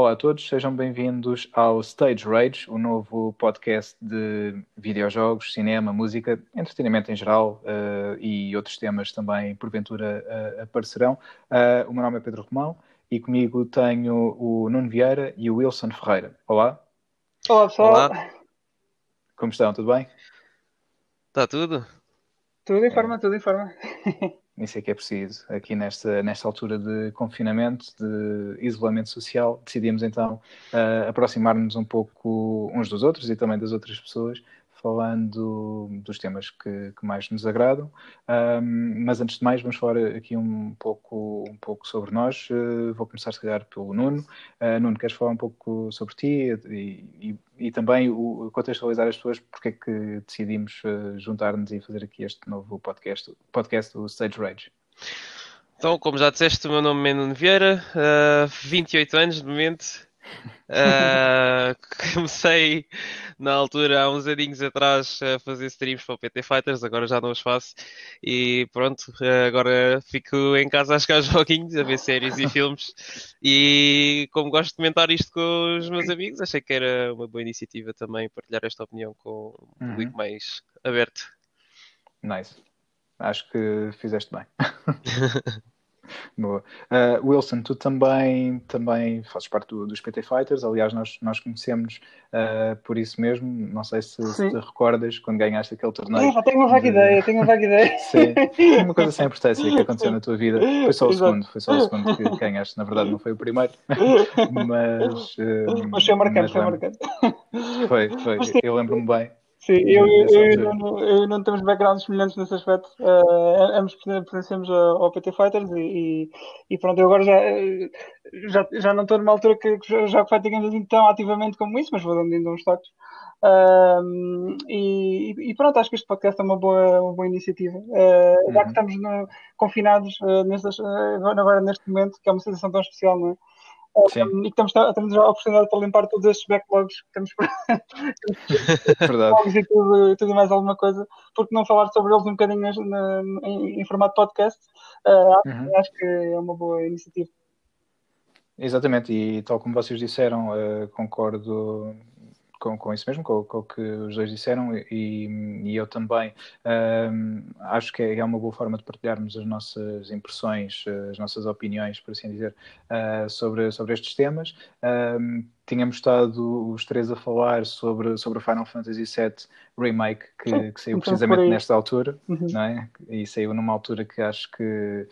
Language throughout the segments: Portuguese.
Olá a todos, sejam bem-vindos ao Stage Rage, o novo podcast de videojogos, cinema, música, entretenimento em geral uh, e outros temas também, porventura, uh, aparecerão. Uh, o meu nome é Pedro Romão e comigo tenho o Nuno Vieira e o Wilson Ferreira. Olá. Olá, pessoal. Olá. Como estão? Tudo bem? Está tudo? Tudo em forma, tudo em forma. Isso é que é preciso. Aqui nesta, nesta altura de confinamento, de isolamento social, decidimos então uh, aproximar-nos um pouco uns dos outros e também das outras pessoas falando dos temas que, que mais nos agradam. Um, mas antes de mais, vamos falar aqui um pouco, um pouco sobre nós. Uh, vou começar, se calhar, pelo Nuno. Uh, Nuno, queres falar um pouco sobre ti e, e, e também o, contextualizar as pessoas porque é que decidimos uh, juntar-nos e fazer aqui este novo podcast, podcast do Stage Rage? Então, como já disseste, o meu nome é Nuno Vieira, uh, 28 anos de momento, Uh, comecei na altura, há uns aninhos atrás, a fazer streams para o PT Fighters, agora já não os faço. E pronto, agora fico em casa a jogar joguinhos, a ver séries e filmes. E como gosto de comentar isto com os meus amigos, achei que era uma boa iniciativa também partilhar esta opinião com um uhum. público mais aberto. Nice. Acho que fizeste bem. Boa. Uh, Wilson, tu também, também fazes parte do, dos PT Fighters, aliás, nós, nós conhecemos uh, por isso mesmo. Não sei se, se, te recordas quando ganhaste aquele torneio. tenho uma vaga de... ideia, tenho uma vaga ideia. Sim, uma coisa sem importância que aconteceu na tua vida. Foi só o Exato. segundo, foi só o segundo que ganhaste, na verdade, não foi o primeiro. mas. Uh, mas foi marcante, foi marcante. Foi, foi. Eu lembro-me bem. Sim, eu, eu, eu, não, eu não temos backgrounds semelhantes nesse aspecto. Uh, ambos pertencemos ao PT Fighters e, e, pronto, eu agora já, já, já não estou numa altura que, que já fighting assim tão ativamente como isso, mas vou dando ainda uns toques. Uh, e, e, pronto, acho que este podcast é uma boa, uma boa iniciativa. Uh, já que uhum. estamos no, confinados uh, nestas, agora neste momento, que é uma situação tão especial, não é? Um, e que temos a oportunidade para limpar todos estes backlogs que temos Verdade. e tudo, tudo mais alguma coisa, porque não falar sobre eles um bocadinho na, em, em, formato podcast, uh, uhum. acho que é uma boa iniciativa. Exatamente, e tal como vocês disseram, uh, concordo com, com isso mesmo, com, com, o que os dois disseram, e, e eu também um, acho que é, é, uma boa forma de partilharmos as nossas impressões, as nossas opiniões, por assim dizer, uh, sobre, sobre estes temas. Um, tínhamos estado os três a falar sobre, sobre o Final Fantasy VII Remake, que, que saiu então, precisamente nesta altura, uhum. não é? E saiu numa altura que acho que,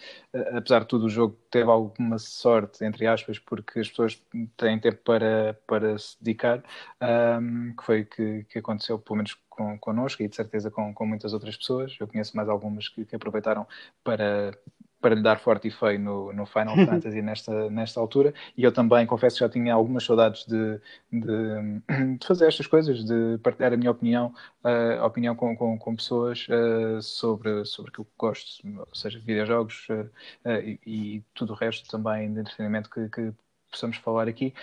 apesar de tudo, o jogo teve alguma sorte, entre aspas, porque as pessoas têm tempo para, para se dedicar, um, que foi que, que aconteceu, pelo menos com, connosco e de certeza com, com muitas outras pessoas. Eu conheço mais algumas que, que aproveitaram para para lhe dar forte e feio no, no Final Fantasy nesta, nesta altura. E eu também confesso que já tinha algumas saudades de, de, de fazer estas coisas, de partilhar a minha opinião, uh, opinião com, com, com pessoas uh, sobre, sobre aquilo que gosto, ou seja, videojogos uh, e, e, tudo o resto também de entretenimento que, que possamos falar aqui,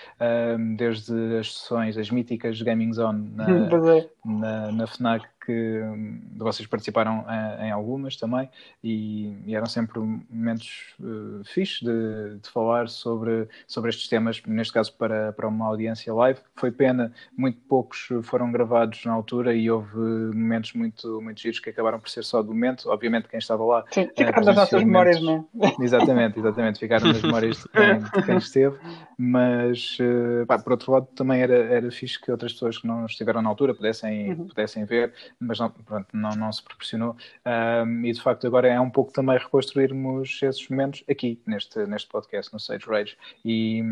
desde as sessões, as míticas Gaming Zone na, é. na, na FNAC que hum, vocês participaram em, em algumas também e, e, eram sempre momentos uh, fixes de, de, falar sobre, sobre estes temas, neste caso para, para uma audiência live. Foi pena, muito poucos foram gravados na altura e houve momentos muito, muito giros que acabaram por ser só do momento. Obviamente, quem estava lá. Sim, eh, ficaram nas nossas memórias, não é? Exatamente, exatamente, ficaram nas memórias de quem, de quem esteve, mas uh, pá, por outro lado também era, era fixe que outras pessoas que não estiveram na altura pudessem, uhum. pudessem ver mas não, pronto, não, não se proporcionou. Um, e de facto agora é um pouco também reconstruirmos esses momentos aqui neste, neste podcast, no Sage Rage. E,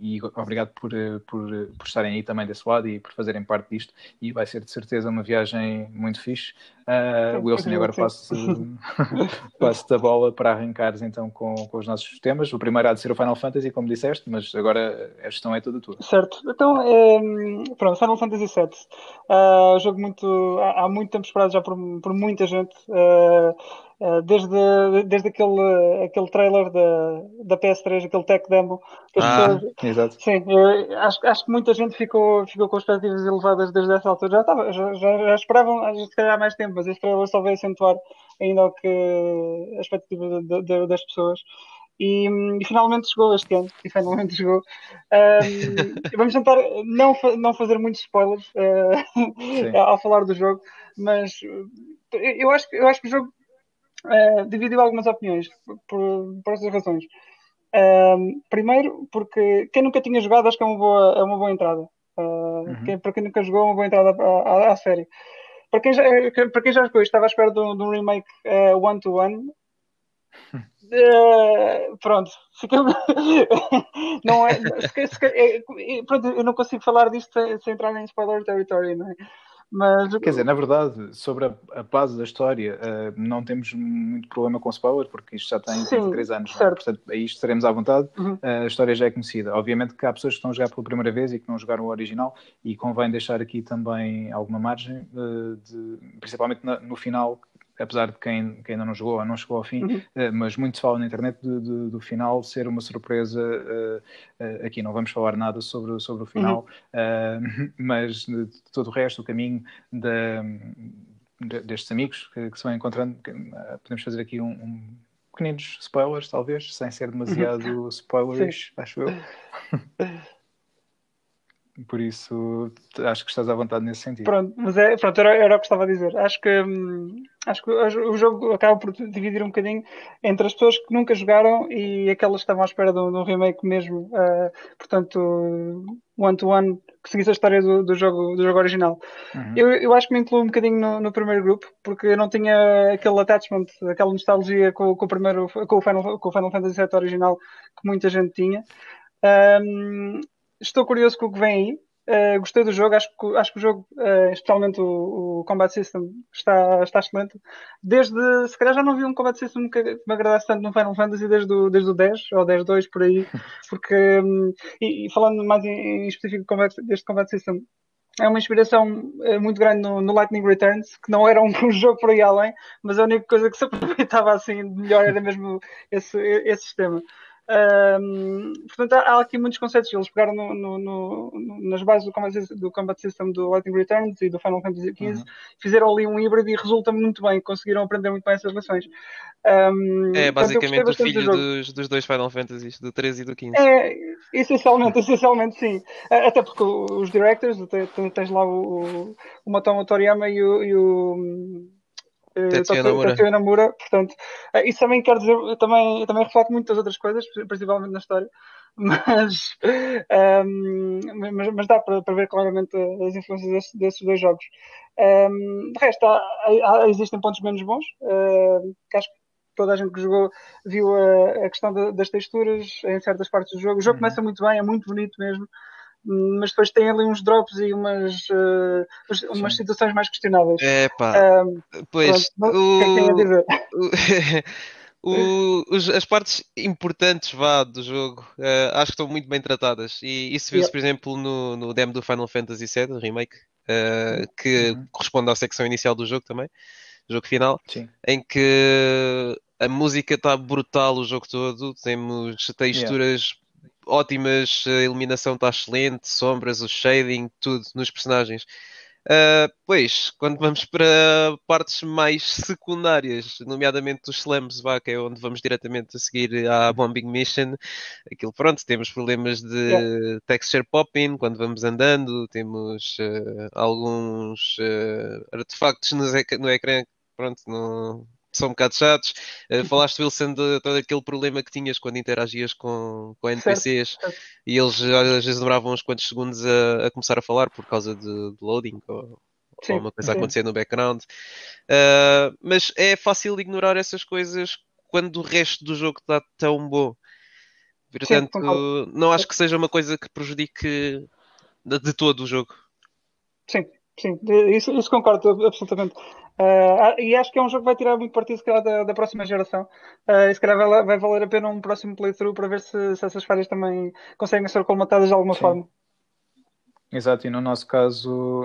e obrigado por, por, por estarem aí também desse lado e por fazerem parte disto. E vai ser de certeza uma viagem muito fixe. Uh, Wilson, agora passo, passo a bola para arrancares então com, com os nossos temas. O primeiro há de ser o Final Fantasy, como disseste, mas agora a gestão é toda tua. Certo, então é, pronto, Final Fantasy VII. Uh, jogo muito, há, muito tempo esperado já por, por muita gente. Uh, desde, desde aquele, aquele trailer da, da PS3, aquele tech demo. Ah, pessoas, exato. Sim, acho, acho que muita gente ficou, ficou com expectativas elevadas desde essa altura. Já, estava, já, já, já esperavam, se calhar, há mais tempo, mas este trailer só veio acentuar ainda o que a expectativa de, de, das pessoas. E, e, finalmente chegou este ano. E finalmente chegou. Um, vamos tentar não, não fazer muitos spoilers uh, ao falar do jogo, mas eu acho, eu acho que o jogo uh, dividiu algumas opiniões por, por essas razões. Um, primeiro, porque quem nunca tinha jogado acho que é uma boa, é uma boa entrada. Uh, uhum. quem, para quem nunca jogou, é uma boa entrada à, à, à série. Para quem, já, para quem já jogou, estava à espera de um, de um remake one-to-one. -one, Uh, pronto, não é, se, é, pronto, eu não consigo falar disto sem, sem entrar em spoiler territory, não é? Mas... Quer dizer, na verdade, sobre a, a base da história, uh, não temos muito problema com spoiler, porque isto já tem Sim, 23 anos, é? portanto, aí estaremos à vontade. Uhum. Uh, a história já é conhecida. Obviamente que há pessoas que estão a jogar pela primeira vez e que não jogaram o original, e convém deixar aqui também alguma margem, uh, de, principalmente na, no final, apesar de quem, quem ainda não jogou ou não chegou ao fim, uhum. uh, mas muito se fala na internet de, de, do final ser uma surpresa. Uh, uh, aqui não vamos falar nada sobre, sobre o final, uhum. mas de, de, todo o resto, o caminho de, destes amigos que, que, se vão encontrando, que, podemos fazer aqui um, um, pequeninos spoilers, talvez, sem ser demasiado uhum. spoilers, acho eu. Por isso, acho que estás à vontade nesse sentido. Pronto, mas é, pronto, era, era o que estava a dizer. Acho que, hum, acho que o jogo acaba por dividir um bocadinho entre as pessoas que nunca jogaram e aquelas que estavam à espera de um, remake mesmo. Uh, portanto, one-to-one, -one, que seguisse a história do, do, jogo, do jogo original. Uhum. Eu, eu acho que me incluo um bocadinho no, no, primeiro grupo, porque eu não tinha aquele attachment, aquela nostalgia com, com o primeiro, com o, Final, com o Final Fantasy VII original que muita gente tinha. Um, estou curioso com o que vem aí. Uh, gostei do jogo, acho que, acho que o jogo, uh, especialmente o, o, Combat System, está, está excelente. Desde, se calhar já não vi um Combat System que me agradasse tanto no Final Fantasy desde o, desde o 10 ou 10.2 por aí, porque, um, e, e, falando mais em, em específico combat, deste Combat System, é uma inspiração uh, muito grande no, no, Lightning Returns, que não era um, um, jogo por aí além, mas a única coisa que se aproveitava assim melhor era mesmo esse, esse sistema. Um, portanto, há, há, aqui muitos conceitos. Eles pegaram no, no, no, nas bases do combat, do combat, System do Lightning Returns e do Final Fantasy XV, uhum. fizeram ali um híbrido e resulta muito bem. Conseguiram aprender muito bem essas lições. Um, é basicamente o filho do dos, dos dois Final Fantasies, do 13 e do 15. É, essencialmente, essencialmente sim. Até porque os directors, tens lá o, o Matomo Toriyama e o, e o Tetsuya Namura. Tetsuya Namura, portanto, eh, isso também quer dizer, também, também reflete muitas outras coisas, principalmente na história, mas, um, ehm, mas, mas, dá para, para, ver claramente as influências desses, desses dois jogos. Um, ehm, de resto, há, há, existem pontos menos bons, uh, que acho que toda a gente que jogou viu a, a questão das texturas em certas partes do jogo. O jogo uhum. começa muito bem, é muito bonito mesmo mas depois tem ali uns drops e umas, uh, umas situações mais questionáveis. É pá, um, pois pronto, o... que é que tem a dizer? O, os, as partes importantes vá, do jogo uh, acho que estão muito bem tratadas e isso viu-se, yeah. por exemplo, no, no demo do Final Fantasy VII, remake, uh, que uhum. corresponde à secção inicial do jogo também, jogo final, Sim. em que a música está brutal o jogo todo, temos texturas ótimas, a iluminação está excelente, sombras, o shading, tudo nos personagens. Uh, pois, quando vamos para partes mais secundárias, nomeadamente os slams, vá, que é onde vamos diretamente a seguir à Bombing Mission, aquilo pronto, temos problemas de yeah. texture popping quando vamos andando, temos uh, alguns uh, artefactos no, no ecrã, pronto, não, são um bocado chatos. Uh, falaste, Wilson, de todo aquele problema que tinhas quando interagias com, com NPCs certo. e eles às vezes demoravam uns quantos segundos a, a começar a falar por causa de, de loading ou, ou uma coisa a acontecer no background. Uh, mas é fácil ignorar essas coisas quando o resto do jogo está tão bom. Portanto, Sim, não acho que seja uma coisa que prejudique de todo o jogo. Sim, sim, isso, isso concordo absolutamente. Uh, e acho que é um jogo que vai tirar muito partido se calhar, da, da próxima geração. Uh, e se calhar vai, vai, valer a pena um próximo playthrough para ver se, se essas falhas também conseguem ser colmatadas de alguma Sim. forma. Exato, e no nosso caso,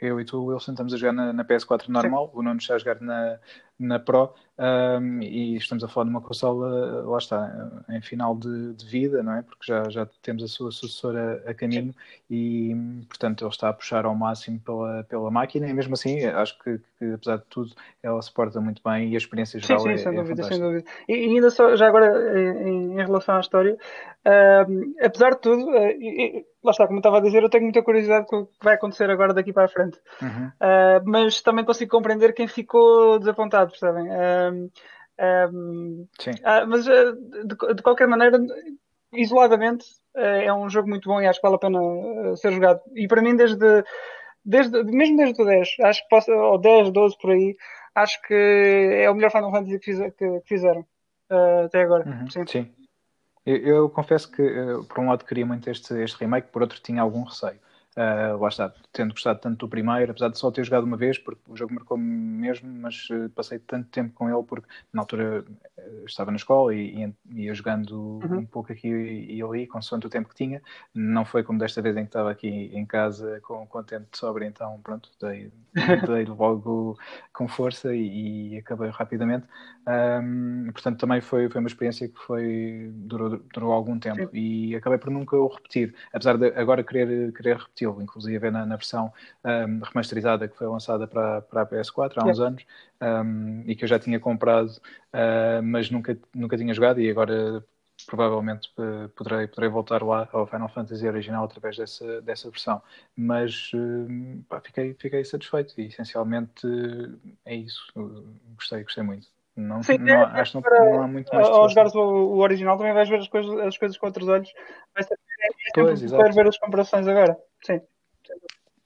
eu e tu, Wilson, estamos a jogar na, na PS4 normal, Sim. o Nuno está a jogar na, na Pro, um, e estamos a falar de uma consola, lá está, em final de, de, vida, não é? Porque já, já temos a sua sucessora a caminho e, portanto, ele está a puxar ao máximo pela, pela máquina e mesmo assim, acho que, que apesar de tudo, ela se porta muito bem e a experiência geral sim, sim, é, sem é dúvida, sem dúvida. E, ainda só, já agora, em, em relação à história, uh, apesar de tudo, uh, lá está, como estava a dizer, eu tenho muita curiosidade com o que vai acontecer agora daqui para a frente. Uhum. Uh, mas também consigo compreender quem ficou desapontado, percebem? Uh, uh, Sim. mas de, de, qualquer maneira, isoladamente, é um jogo muito bom e acho que vale a pena ser jogado. E para mim, desde, desde mesmo desde o 10, acho que posso, ou 10, 12 por aí, acho que é o melhor Final Fantasy que, fiz, que, que fizeram até agora. Uhum. Sim. Sim. Eu, eu, confesso que, uh, por um lado, queria muito este, este remake, por outro, tinha algum receio. Uh, lá está, tendo gostado tanto do primeiro, apesar de só ter jogado uma vez, porque o jogo marcou-me mesmo, mas uh, passei tanto tempo com ele porque na altura estava na escola e, e ia jogando uhum. um pouco aqui e, ali, consoante o tempo que tinha. Não foi como desta vez em que estava aqui em casa com, com tempo de sobra, então pronto, dei, dei logo com força e, e acabei rapidamente. Um, portanto, também foi, foi uma experiência que foi, durou, durou algum tempo Sim. e acabei por nunca o repetir, apesar de agora querer, querer repetir estilo, inclusive na, na versão um, remasterizada que foi lançada para, para a PS4 há uns anos um, e que eu já tinha comprado, uh, mas nunca, nunca tinha jogado e agora provavelmente uh, poderei, poderei voltar lá ao Final Fantasy original através dessa, dessa versão. Mas uh, pá, fiquei, fiquei satisfeito e essencialmente é isso. gostei, gostei muito. Não, Sim, não, é, acho que não, não, há muito mais. Ao jogares o, o, original também vais ver as coisas, as coisas com outros olhos. Vai ser, é, é pois, ver as comparações agora. Sim.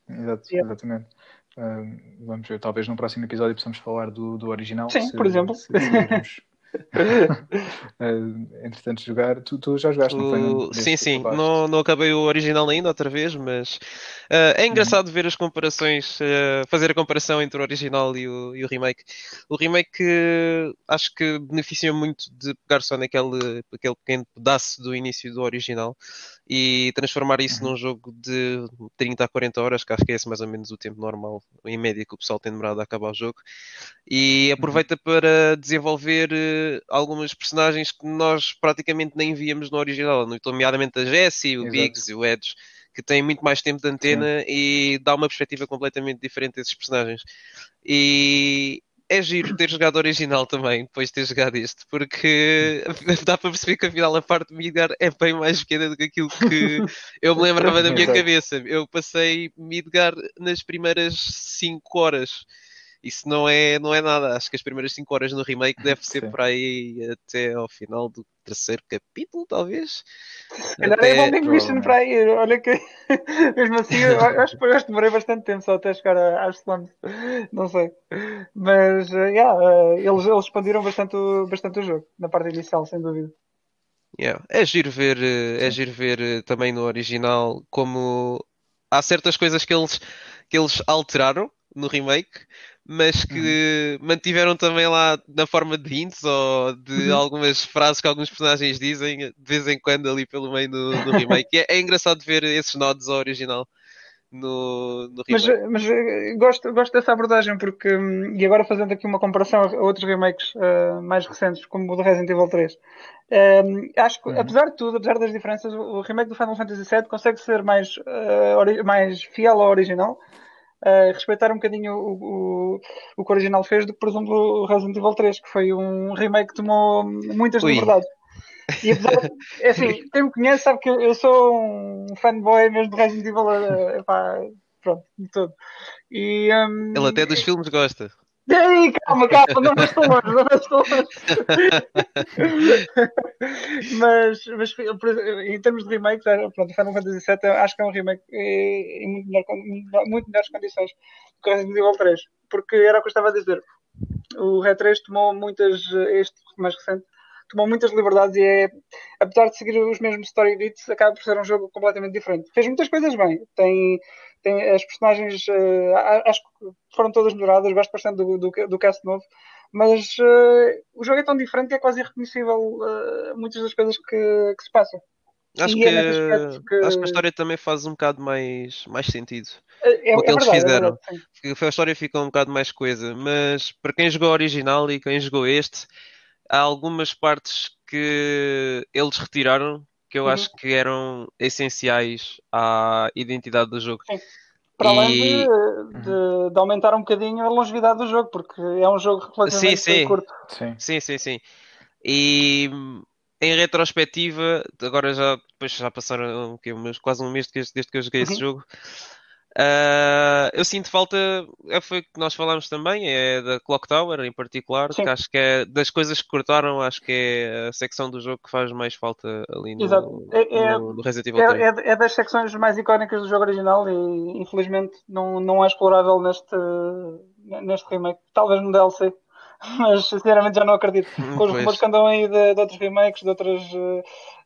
Exato. Exatamente. Vamos ver, talvez no próximo episódio possamos falar do, do original. Sim, se, por exemplo. Se, se uh, entretanto, jogar. Tu, tu já jogaste, não foi? sim, sim. Não, não acabei o original ainda, outra vez, mas uh, é engraçado uhum. ver as comparações, uh, fazer a comparação entre o original e o, e o remake. O remake acho que beneficia muito de pegar só naquele aquele pequeno pedaço do início do original e transformar isso uhum. num jogo de 30 a 40 horas, que acho que é esse mais ou menos o tempo normal, em média, que o pessoal tem demorado a acabar o jogo. E uhum. aproveita uhum. para desenvolver algumas personagens que nós praticamente nem víamos no original, nomeadamente a Jessie, o Exato. Biggs e o Edge, que têm muito mais tempo de antena Sim. e dá uma perspectiva completamente diferente desses personagens. E é giro ter jogado o original também, depois de ter jogado este, porque dá para perceber que afinal a parte de Midgar é bem mais pequena do que aquilo que eu me lembrava da minha cabeça. Eu passei Midgar nas primeiras 5 horas isso não é, não é nada. Acho que as primeiras 5 horas no remake deve ser Sim. por aí até ao final do terceiro capítulo, talvez. Calhar até... é bom para aí. Olha que mesmo assim, eu acho que eu demorei bastante tempo só até chegar às slums. Não sei. Mas uh, yeah, uh, eles, eles expandiram bastante, bastante o jogo na parte inicial, sem dúvida. Yeah. É giro ver, eh, é giro ver também no original como há certas coisas que eles, que eles alteraram no remake, mas que uhum. mantiveram também lá na forma de hints ou de uhum. algumas frases que alguns personagens dizem de vez em quando ali pelo meio do, do remake. é, é, engraçado ver esses nodos ao original. No, no mas, mas eh, gosto, gosto dessa abordagem porque, hum, e agora fazendo aqui uma comparação a outros remakes uh, mais recentes, como o do Resident Evil 3, uh, hum, acho que, uhum. apesar de tudo, apesar das diferenças, o remake do Final Fantasy VII consegue ser mais, uh, mais fiel ao original uh, respeitar um bocadinho o, o, o, que o original fez do que, por exemplo, o Resident Evil 3, que foi um remake que tomou muitas Ui. liberdades. E apesar de, é assim, quem me conhece sabe que eu, sou um fanboy mesmo de Resident Evil, uh, epá, pronto, de tudo. E, um, Ele até dos filmes gosta. Ei, calma, calma, não vais tão longe, não vais tão longe. mas, mas em termos de remakes, pronto, Final Fantasy VII acho que é um remake em muito, melhor, muito melhores condições do que Resident Evil 3, porque era o que eu estava a dizer. O Red 3 tomou muitas, este mais recente, tomou muitas liberdades e é, apesar de seguir os mesmos story beats, acaba por ser um jogo completamente diferente. Fez muitas coisas bem, tem tem, as personagens uh, acho que foram todas melhoradas, gosto bastante do, do, do cast novo, mas uh, o jogo é tão diferente que é quase irreconhecível uh, muitas das coisas que, que se passam. Acho que, é que, acho que a história também faz um bocado mais, mais sentido. É, o que é eles verdade, é fizeram. É a história fica um bocado mais coisa. Mas para quem jogou o original e quem jogou este, há algumas partes que eles retiraram que eu uhum. acho que eram essenciais à identidade do jogo. Sim. Para além de, de, de, aumentar um bocadinho a longevidade do jogo, porque é um jogo relativamente sim, sim. curto. Sim. sim, sim, sim. E em retrospectiva, agora já, depois já passaram quase um mês desde, desde que eu joguei uhum. esse jogo. Uh, eu sinto falta, é, foi o que nós falámos também, é da Clock Tower em particular, Sim. que acho que é das coisas que cortaram, acho que é a secção do jogo que faz mais falta ali no, Exato. É, é, no, no Resident Evil 3. É, é, é, das secções mais icónicas do jogo original e infelizmente não, não é explorável neste, neste remake, talvez no DLC mas sinceramente já não acredito. Com os rumores que andam aí de, de, outros remakes, de outras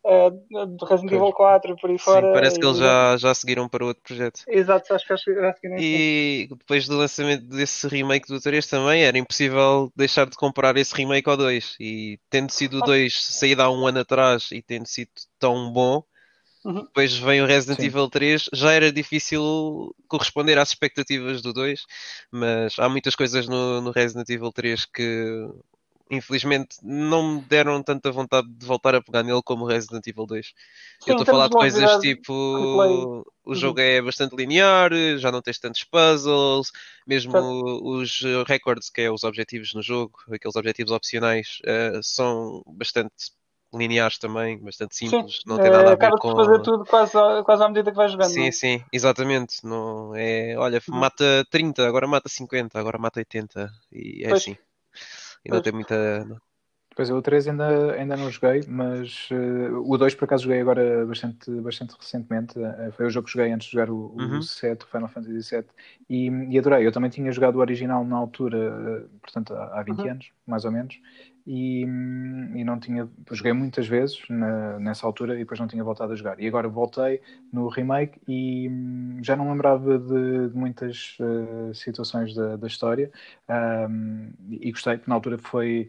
uh, de Resident Evil 4 e por aí fora. Sim, parece que eles já, já seguiram para outro projeto. Exato, acho que já seguiram. E depois do lançamento desse remake do 3 também era impossível deixar de comprar esse remake ao 2. E tendo sido o 2 saído há um ano atrás e tendo sido tão bom Uhum. Depois vem o Resident Sim. Evil 3, já era difícil corresponder às expectativas do 2, mas há muitas coisas no, no Resident Evil 3 que infelizmente não me deram tanta vontade de voltar a pegar nele como Resident Evil 2. Sim, eu estou a falar de coisas tipo o uhum. jogo é bastante linear, já não tens tantos puzzles, mesmo os records, que é os objetivos no jogo, aqueles objetivos opcionais, uh, são bastante lineares também, bastante simples, sim, não tem nada a ver com... fazer tudo quase, quase à medida que vais jogando. Sim, não? É? sim, exatamente. Não, é, olha, uhum. mata 30, agora mata 50, agora mata 80 e é pois. assim. E não tem muita... Pois eu o 3 ainda, ainda não joguei, mas uh, o 2 por acaso joguei agora bastante, bastante recentemente. Uh, foi o jogo que joguei antes de jogar o, uhum. o 7, o Final Fantasy VII, e, e adorei. Eu também tinha jogado o original na altura, uh, portanto há, há 20 uhum. anos, mais ou menos, e, e não tinha. Joguei muitas vezes na, nessa altura e depois não tinha voltado a jogar. E agora voltei no remake e hum, já não lembrava de, de muitas uh, situações da, da história um, e gostei, porque na altura foi.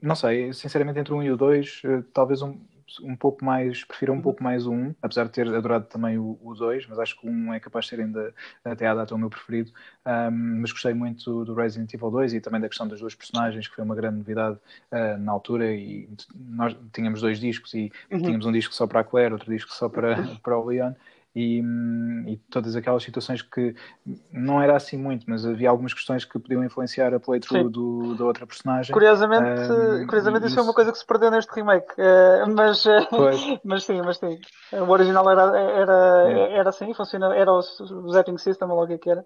Não sei, sinceramente, entre um e o dois, uh, talvez um um pouco mais, prefiro um pouco mais 1, apesar de ter adorado também o, o 2, mas acho que 1 é capaz de ser ainda até à data o meu preferido. Um, mas gostei muito do Resident Evil 2 e também da questão das duas personagens, que foi uma grande novidade uh, na altura. E nós tínhamos dois discos e uhum. tínhamos um disco só para a Claire, outro disco só para, para o Leon e, e, todas aquelas situações que não era assim muito, mas havia algumas questões que podiam influenciar a playthrough do, da outra personagem. Curiosamente, um, curiosamente isso, isso é uma coisa que se perdeu neste remake, uh, mas, uh, mas sim, mas sim. O original era, era, é. era assim, funcionava, era o, o zapping system, ou o que era.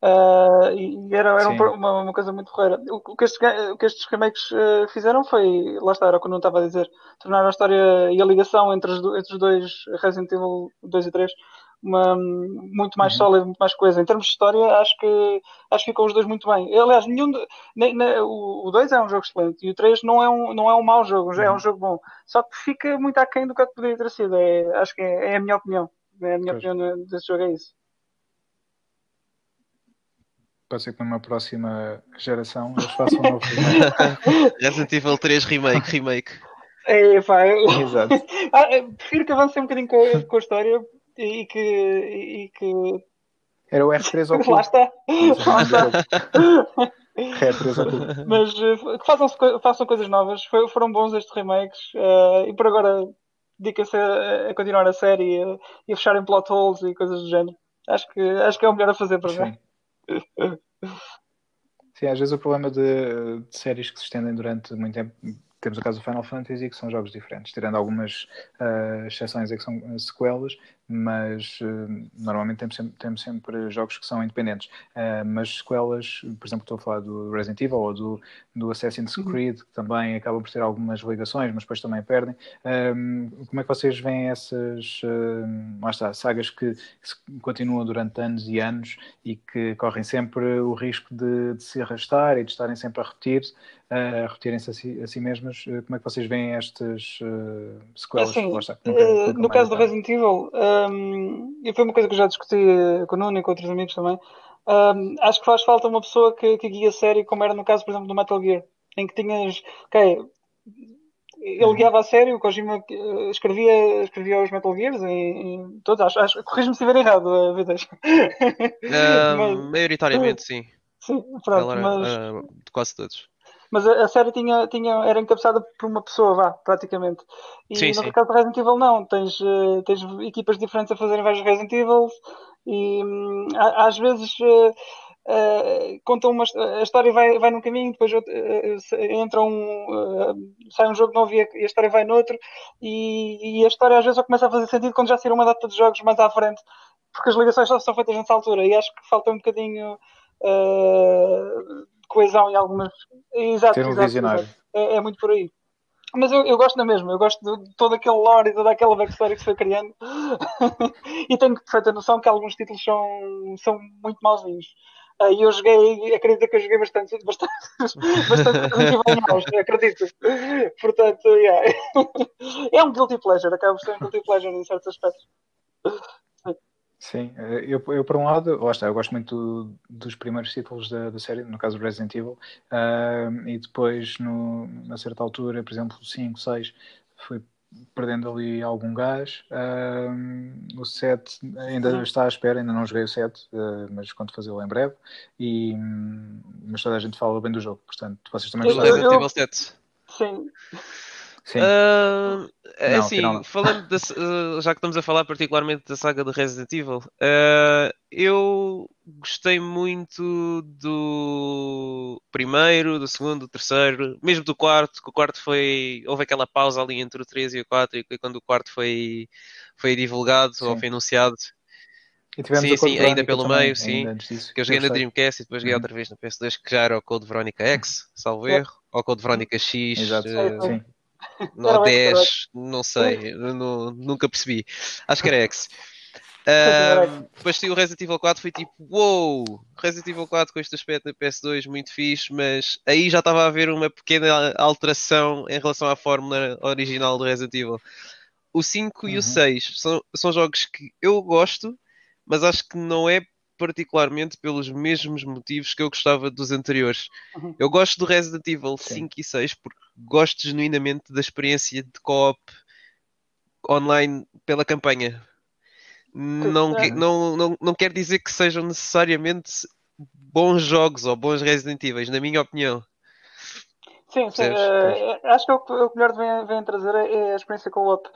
Uh, e era, era uma, uma, coisa muito correira. O, o, que estes, o que estes remakes fizeram foi, lá está, era o que eu não estava a dizer, tornar a história e a ligação entre os, entre os dois Resident Evil 2 e 3 uma, muito mais uhum. sólida, muito mais coisa. Em termos de história, acho que, acho que ficam os dois muito bem. Aliás, nenhum nem, nem, o 2 é um jogo excelente e o 3 não é um, não é um mau jogo, uhum. é um uhum. jogo bom. Só que fica muito aquém do que poderia ter sido. É, acho que é, é, a minha opinião. É a minha pois. opinião desse jogo, é isso. Pode ser que numa próxima geração eles façam um novo remake. Resident Evil 3 Remake, remake. É, pá, eu... Exato. ah, prefiro que avance um bocadinho com, com a história e que, e que... Era o F3 oculto. Lá está. Lá está. Mas eh, que façam, façam coisas novas. Foram bons estes remakes. Uh, e por agora dediquem-se a, a, continuar a série e a, e a fecharem plot holes e coisas do género. Acho que, acho que é o melhor a fazer para mim. Sim, às vezes o problema de, de, séries que se estendem durante muito tempo temos o caso do Final Fantasy, que são jogos diferentes, tirando algumas uh, exceções que são sequelas, mas uh, normalmente temos sempre, temos sempre, jogos que são independentes. Uh, mas sequelas, por exemplo, estou a falar do Resident Evil ou do, do Assassin's uhum. Creed, que também acabam por ter algumas ligações, mas depois também perdem. como é que vocês veem essas lá está, sagas que, que, continuam durante anos e anos e que correm sempre o risco de, de se arrastar e de estarem sempre a repetir-se? a repetirem-se a, si, a si mesmas. Como é que vocês veem estas uh, sequelas? Assim, está, no caso do Resident Evil, um, e foi uma coisa que eu já discuti eh, com o Nuno e com outros amigos também, um, acho que faz falta uma pessoa que, que guia a série, como era no caso, por exemplo, do Metal Gear, em que tinhas, ok, ele guiava a sério, o Kojima eh, escrevia, escrevia os Metal Gears em, todos, acho, acho corrijo-me se estiver errado, Vidas. Uh, maioritariamente, sim. Sim, pronto, mas... Uh, de quase todos. Mas a, a, série tinha, tinha, era encabeçada por uma pessoa, vá, praticamente. E sim, no sim. caso do Resident Evil, não. Tens, uh, tens equipas diferentes a fazerem vários Resident Evil e um, às vezes. Uh, Uh, contam uma a história vai, vai num caminho, depois uh, entra um uh, sai um jogo novo e a, e a história vai noutro e, e, a história às vezes só começa a fazer sentido quando já saíram uma data de jogos mais à frente porque as ligações só são feitas nessa altura e acho que falta um bocadinho de coesão em algumas exato, Ter um exato, visionário. exato. É, é, muito por aí mas eu, eu gosto na mesma, eu gosto de todo aquele lore e toda aquela backstory que se foi criando e tenho perfeita noção que alguns títulos são, são muito mauzinhos Uh, e eu joguei, acredito que eu joguei bastante, bastante, bastante aos, acredito. Portanto, yeah. é um guilty pleasure, acaba por ser um guilty pleasure em certos aspectos. Sim, eu, eu por um lado, lá está, eu gosto muito do, dos primeiros títulos da, da, série, no caso Resident Evil, uh, e depois, no, a certa altura, por exemplo, 5, 6, fui perdendo ali algum gás. Uh, o 7 ainda uhum. está à espera, ainda não joguei o 7, uh, mas quando fazê-lo em breve. E, mas toda a gente fala bem do jogo, portanto, vocês também gostam. Resident Evil 7. Sim. Sim. Uh, é não, assim, falando de, uh, já que estamos a falar particularmente da saga do Resident Evil, uh, eu gostei muito do primeiro, do segundo, do terceiro, mesmo do quarto, que o quarto foi. Houve aquela pausa ali entre o 3 e o 4, e quando o quarto foi, foi divulgado sim. ou foi anunciado. sim, sim, ainda pelo também, meio, sim. Disso, que eu joguei na Dreamcast e depois joguei uhum. outra vez na PS2, que já era o Code Veronica X, salvo erro, ou o Code Veronica X. Exato, sim. Ou 10, não sei, não, nunca percebi. Acho que era X. Um, depois tinha o Resident Evil 4, foi tipo, uou, wow, Resident Evil 4 com este aspecto na PS2, muito fixe, mas aí já estava a haver uma pequena alteração em relação à fórmula original do Resident Evil. O 5 uhum. e o 6 são, são jogos que eu gosto, mas acho que não é particularmente pelos mesmos motivos que eu gostava dos anteriores. Uhum. Eu gosto do Resident Evil Sim. 5 e 6 porque gosto genuinamente da experiência de co-op online pela campanha. Não, não, não, não quer dizer que sejam necessariamente bons jogos ou bons Resident Evil, na minha opinião. Sim, sim. Uh, acho que o que o melhor vem, vem trazer é a experiência co-op.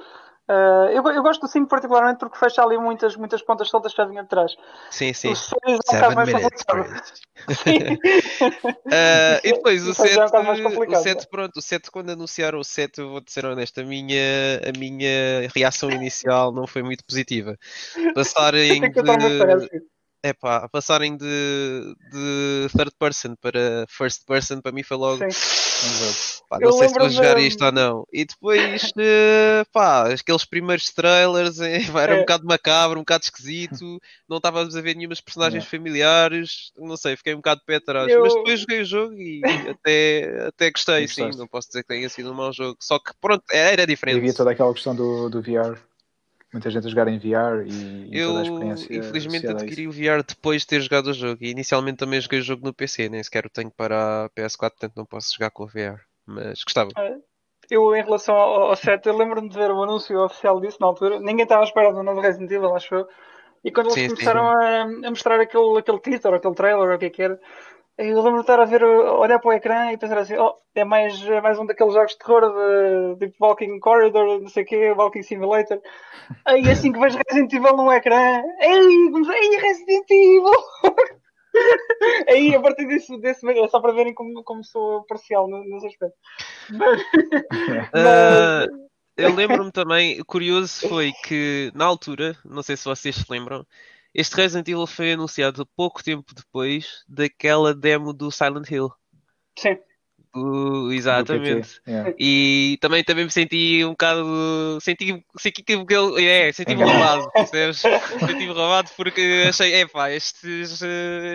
Uh, eu, eu, gosto do 5 particularmente porque fecha ali muitas, muitas pontas soltas que já vinha de trás. Sim, sim. O 6 é um mais complicado. uh, e depois o 7, é um o 7, pronto, o 7 quando anunciaram o 7, eu vou ser honesto, a minha, a minha reação inicial não foi muito positiva. Passarem de... É pá, passarem de, de third person para first person para mim foi logo. Pá, não eu sei se vou jogar isto ou não. E depois, uh, pá, aqueles primeiros trailers eh, era é. um bocado macabro, um bocado esquisito. Não estávamos a ver nenhumas personagens é. familiares. Não sei, fiquei um bocado de pé atrás. Eu... Mas depois joguei o jogo e até, até gostei, sim. Não posso dizer que tenha sido um mau jogo. Só que pronto, era diferente. E havia toda aquela questão do, do VR muita gente a jogar em VR e, e eu, toda a experiência. Infelizmente adquiri o VR depois de ter jogado o jogo e inicialmente também joguei o jogo no PC, nem sequer o tenho para a PS4, portanto não posso jogar com o VR, mas gostava. É, eu, em relação ao, ao set, eu lembro-me de ver o anúncio oficial disso na altura, ninguém estava à espera do novo Resident Evil, acho eu. E quando eles sim, começaram sim. A, a, mostrar aquele, aquele teaser, aquele trailer, ou o que é que era, eu lembro de estar a ver, olhar para o ecrã e pensar assim, oh, é mais, é mais um daqueles jogos de terror de, de Walking Corridor, não sei o quê, Walking Simulator. Aí assim que vejo Resident Evil no ecrã, ei, ei Resident Evil! Aí a partir disso, desse, é só para verem como, como sou parcial nesse aspecto. Mas, uh, eu lembro-me também, curioso foi que na altura, não sei se vocês se lembram, este Resident Evil foi anunciado pouco tempo depois daquela demo do Silent Hill. Sim. Uh, exatamente. Yeah. E também, também me senti um bocado. Senti, senti que ele. É, senti-me roubado, percebes? Senti-me roubado porque achei, é pá, este,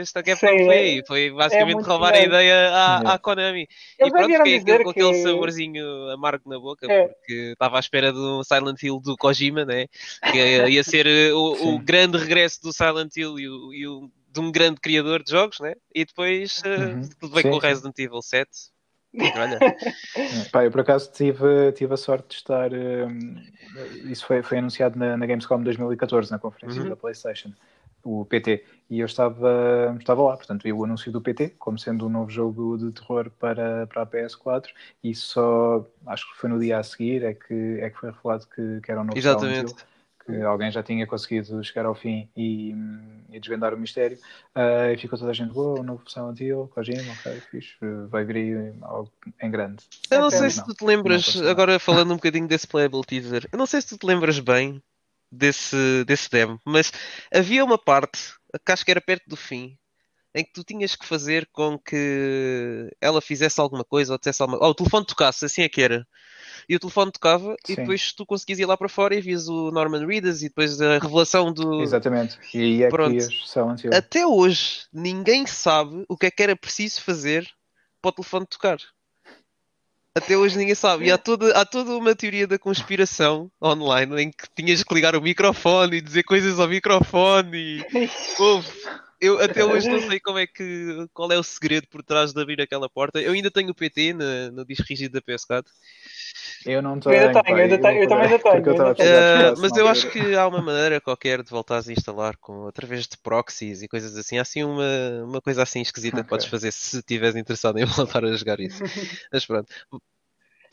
este aqui foi, foi basicamente é roubar a ideia à, yeah. à Konami. e pronto, fiquei com, com aquele saborzinho amargo na boca é. porque estava à espera do Silent Hill do Kojima, né? Que ia ser o, o grande regresso do Silent Hill e o, e o de um grande criador de jogos, né? E depois uh, tudo bem sim, com o Resident Evil 7 Olha. Pá, eu por acaso tive, tive a sorte de estar. hum, isso foi, foi anunciado na, na Gamescom 2014, na conferência Uhum. da PlayStation, o PT, e eu estava, estava lá. Portanto, vi o anúncio do PT como sendo um novo jogo de terror para, para a PS4, e só acho que foi no dia a seguir é que, é que foi revelado que, que era um novo Exatamente. Hill, alguém já tinha conseguido chegar ao fim e, e desvendar o mistério. Ah, e ficou toda a gente, uou, novo Silent Hill, Kojima, ok, fixe, vai vir aí algo em grande. Eu não É, sei se não. tu te lembras, agora falando um bocadinho desse playable teaser, eu não sei se tu te lembras bem desse, desse demo, mas havia uma parte, que acho que era perto do fim, em que tu tinhas que fazer com que ela fizesse alguma coisa ou dissesse alguma Oh, o telefone tocasse, assim é que era. E o telefone tocava e Sim. depois tu conseguias ir lá para fora e vias o Norman Reedus e depois a revelação do. Exatamente. E aí é que Pronto. vias Silent Hill. Até hoje, ninguém sabe o que é que era preciso fazer para o telefone tocar. Até hoje ninguém sabe. E há toda, há toda uma teoria da conspiração online em que tinhas que ligar o microfone e dizer coisas ao microfone e. Eu até hoje não sei como é que, qual é o segredo por trás de abrir aquela porta. Eu ainda tenho o PT na- no disco rígido da PS4. Eu não Eu tenho. ainda tenho, pá, eu tenho, eu também ainda tenho, eu estava a ainda Eh, espaço mas eu acho que há uma maneira qualquer de voltares a instalar com, através de proxies e coisas assim. Há assim uma, uma coisa assim esquisita que Ok. podes fazer se estiveres interessado em voltar a jogar isso. Mas pronto.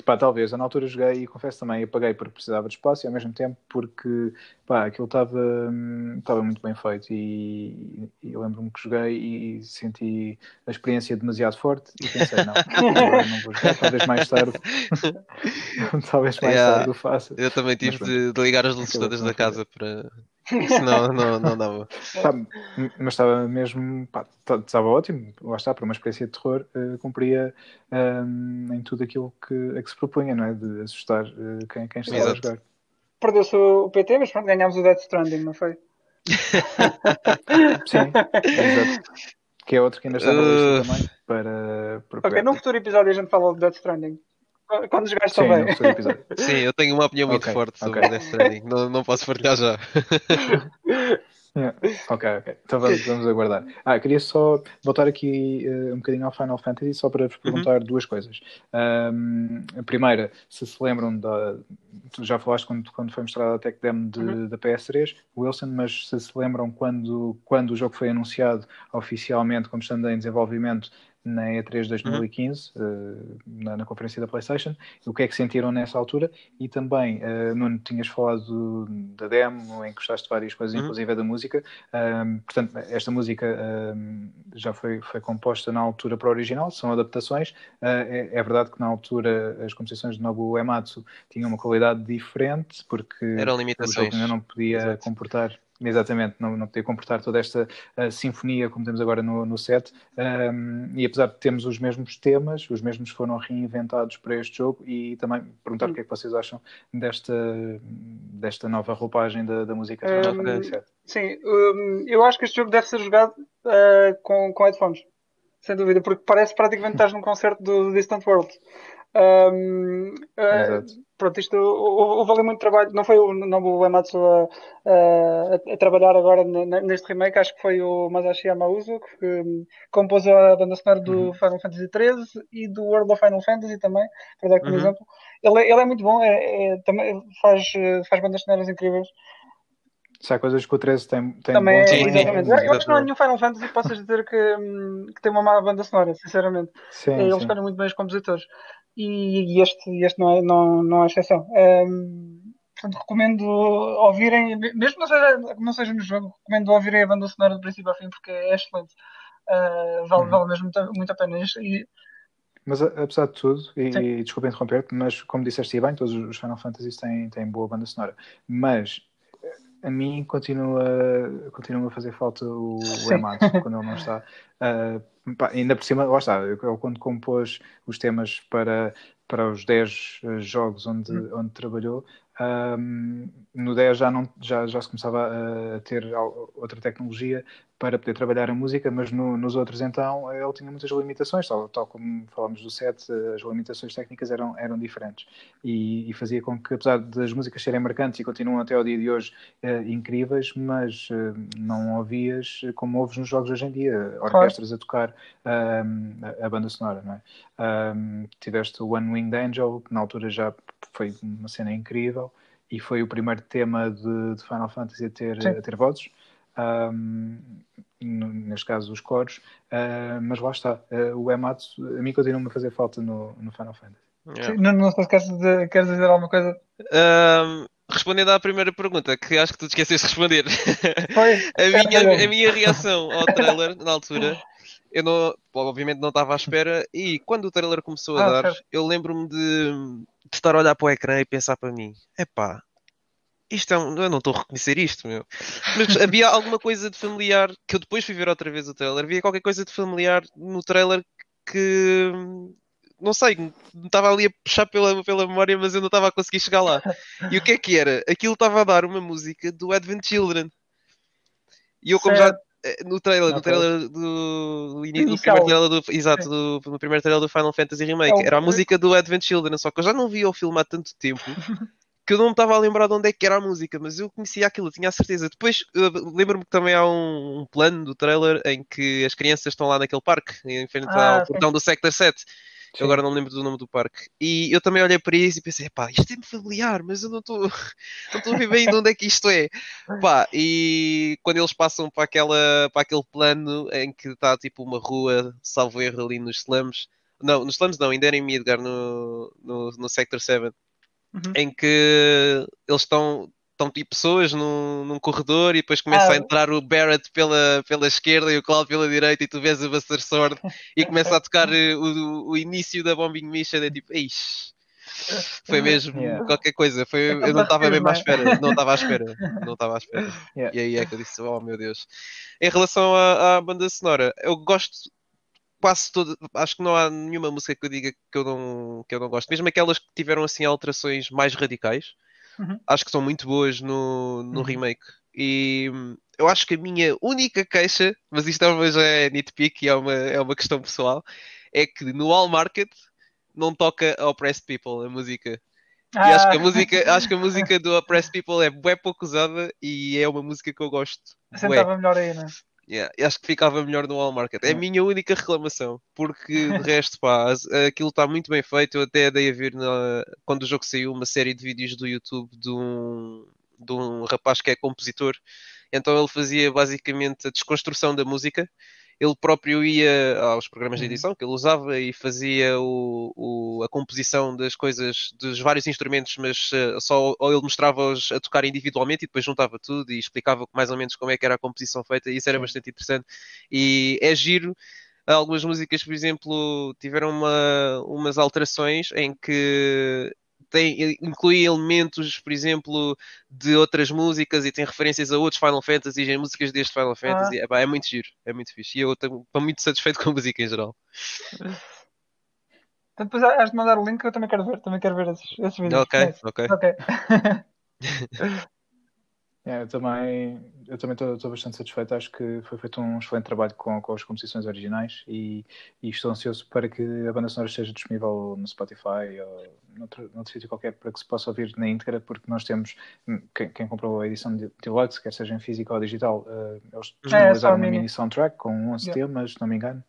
Pá, talvez. Eu na altura joguei e confesso também, apaguei porque precisava de espaço e ao mesmo tempo porque pá, aquilo estava hum, muito bem feito e, e eu lembro-me que joguei e senti a experiência demasiado forte e pensei, não, não vou jogar, talvez mais tarde. talvez mais Yeah. tarde o faça. Eu também tive pronto. de, de ligar as luzes todas da casa para. Senão não, não dava. M- mas estava mesmo, pá, t- estava ótimo, lá está, para uma experiência de terror, eh, cumpria hum, em tudo aquilo que, a que se propunha, não é? De assustar eh, quem, quem estava a Exato. jogar. Perdeu-se o PT, mas pronto, ganhámos o Death Stranding, não foi? Sim, exato. Que é outro que ainda está na lista Uh. também para, para Ok, num futuro episódio a gente fala de Death Stranding. Quando- jogares Sim, também. no. Sim, eu tenho uma opinião muito Ok, forte sobre ok. Death Stranding. Não, não posso partilhar já. Yeah. Ok, ok. Então vamos, vamos aguardar. Ah, queria só voltar aqui eh, um bocadinho ao Final Fantasy só para vos perguntar duas coisas. Ahm, a primeira, se se lembram da. Tu já falaste quando, quando foi mostrada a tech demo de- Uhum. da PS3, Wilson, mas se se lembram quando, quando o jogo foi anunciado oficialmente como estando em desenvolvimento na E3 de 2015, eh, na, na conferência da PlayStation, o que é que sentiram nessa altura? E também, eh, Nuno, tinhas falado da demo, em que gostaste de várias coisas, Uhum. inclusive da música. Um, portanto, esta música um, já foi, foi composta na altura para o original, são adaptações. Uh, é, é verdade que na altura as composições de Nobuo Uematsu tinham uma qualidade diferente, porque Eram o jogo limitações. ainda não podia Exato. comportar. Exatamente, não, não podia comportar toda esta uh, sinfonia como temos agora no, no set. Um, e apesar de termos os mesmos temas, os mesmos foram reinventados para este jogo. E também perguntar o que é que vocês acham desta, desta nova roupagem da, da música Um, VII. Sim, hum, eu acho que este jogo deve ser jogado uh, com, com headphones, sem dúvida, porque parece praticamente que estás num concerto do Distant World. Um, uh, Exato. pronto, isto houve ali muito trabalho, não foi o Nobuo Uematsu a, a, a trabalhar agora ne- ne- neste remake, acho que foi o Masashi Yamauzo que hum, compôs a banda sonora do Uhum. Final Fantasy XIII e do World of Final Fantasy também, para dar como Uhum. exemplo. Ele, é- ele é muito bom, é, é- também faz, eh, faz bandas sonoras incríveis. Se há coisas que o 13 tem, tem Também bom, é, Sim, também exatamente. sim, Eu, acho que não há nenhum Final Fantasy que possas dizer que, hum, que tem uma má banda sonora, sinceramente. Sim, Eles sim. escolhem muito bem os compositores. E, este, este não, é, não, não é exceção. Hum, portanto, recomendo ouvirem, mesmo que não seja, não seja no jogo, recomendo ouvirem a banda sonora do princípio ao fim, porque é excelente. Uh, vale, Uhum. vale mesmo muito, muito a pena. E, Mas apesar de tudo, e, Sim. e desculpa interromper-te, mas como disseste bem, todos os Final Fantasies têm, têm boa banda sonora. Mas a mim continua, continua a fazer falta o, o. Ematsu quando ele não está. Ah, pá, ainda por cima, lá está, eu, eu quando compôs os temas para, para os 10 jogos onde, Hum. onde trabalhou, Um, no 10 já, não, já, já se começava a ter outra tecnologia para poder trabalhar a música, mas no, nos outros então ele tinha muitas limitações, tal, tal como falámos do 7, as limitações técnicas eram, eram diferentes. E, e, fazia com que, apesar das músicas serem marcantes e continuam até ao dia de hoje uh, incríveis, mas uh, não ouvias como ouves nos jogos hoje em dia, orquestras a tocar uh, a, a, banda sonora, não é? tiveste o One Winged Angel, que na altura já foi uma cena incrível e foi o primeiro tema de, de Final Fantasy a ter, a ter vozes um, neste caso os coros, uh, mas lá está, uh, o Ematsu a mim continua-me a fazer falta no, no Final Fantasy. Yeah. Não, não sei se queres dizer, queres dizer alguma coisa. Um, respondendo à primeira pergunta, que acho que tu te esqueceste de responder. Foi? a, minha, a minha reação ao trailer na altura, eu não, obviamente não estava à espera, e quando o trailer começou a ah, dar, eu lembro-me de, de estar a olhar para o ecrã e pensar para mim: epá, isto é um, eu não estou a reconhecer isto, meu. Mas havia alguma coisa de familiar que eu depois fui ver outra vez o trailer. Havia qualquer coisa de familiar no trailer que não sei, estava ali a puxar pela, pela memória, mas eu não estava a conseguir chegar lá. E o que é que era? Aquilo estava a dar uma música do Advent Children. E eu, como certo. já eh, no trailer, no trailer do, do, início, do primeiro trailer do, exato, do, no primeiro trailer do Final Fantasy Remake, era a música do Advent Children, só que eu já não vi o filme há tanto tempo que eu não me estava a lembrar de onde é que era a música, mas eu conhecia aquilo, tinha a certeza. Depois lembro-me que também há um, um, plano do trailer em que as crianças estão lá naquele parque, em frente ah, ao portão do Sector 7. Eu agora não lembro do nome do parque. E eu também olhei para isso e pensei, pá, isto é-me familiar, mas eu não estou não estou a ver bem de onde é que isto é. Pá, e quando eles passam para, aquela, para aquele plano em que está tipo uma rua, salvo erro ali nos slums. Não, nos slums não, ainda era em Midgar, no, no, no Sector 7 uhum. em que eles estão estão tipo pessoas num, num corredor e depois começa ah. a entrar o Barrett pela, pela esquerda e o Cloud pela direita e tu vês o Buster Sword e começa a tocar eh, o, o início da Bombing Mission é tipo, eixe, foi mesmo yeah. qualquer coisa, foi, eu não estava mesmo à espera, não estava à espera, não estava à espera. Yeah. E aí é que eu disse, oh meu Deus. Em relação à, à banda sonora, eu gosto quase todo, acho que não há nenhuma música que eu diga que eu não, que eu não gosto, mesmo aquelas que tiveram assim alterações mais radicais, uhum. acho que são muito boas no, no uhum. remake. E eu acho que a minha única queixa, mas isto talvez já é nitpick e é uma, é uma questão pessoal, é que no All Market não toca Oppressed People, a música. Ah. E acho que a ah. música, acho que a música do Oppressed People é bem pouco usada e é uma música que eu gosto. Sentava melhor aí, não é? Yeah, acho que ficava melhor no All Market. É a minha única reclamação, porque de resto, pá, aquilo está muito bem feito. Eu até dei a ver na, quando o jogo saiu uma série de vídeos do YouTube de um, de um rapaz que é compositor. Então ele fazia basicamente a desconstrução da música ele próprio ia aos programas de uhum. edição que ele usava e fazia o, o, a composição das coisas, dos vários instrumentos, mas uh, só ou ele mostrava-os a tocar individualmente e depois juntava tudo e explicava mais ou menos como é que era a composição feita e isso era bastante interessante. E é giro algumas músicas, por exemplo, tiveram uma, umas alterações em que tem, inclui elementos, por exemplo, de outras músicas e tem referências a outros Final Fantasy em músicas deste Final Fantasy. Ah. É, é, muito giro, é muito fixe. E eu estou muito satisfeito com a música em geral. Então, depois has de mandar o link, eu também quero ver, também quero ver esses, esses vídeos. Ok, ok. okay. É, eu também eu também estou bastante satisfeito. Acho que foi feito um excelente trabalho com, com as composições originais e, e, estou ansioso para que a banda sonora esteja disponível no Spotify ou noutro, noutro sítio qualquer para que se possa ouvir na íntegra, porque nós temos quem, quem comprou a edição de Deluxe, quer seja em físico ou digital, uh, eles é, disponibilizaram é, uma mini soundtrack com 11 yeah. temas, se não me engano.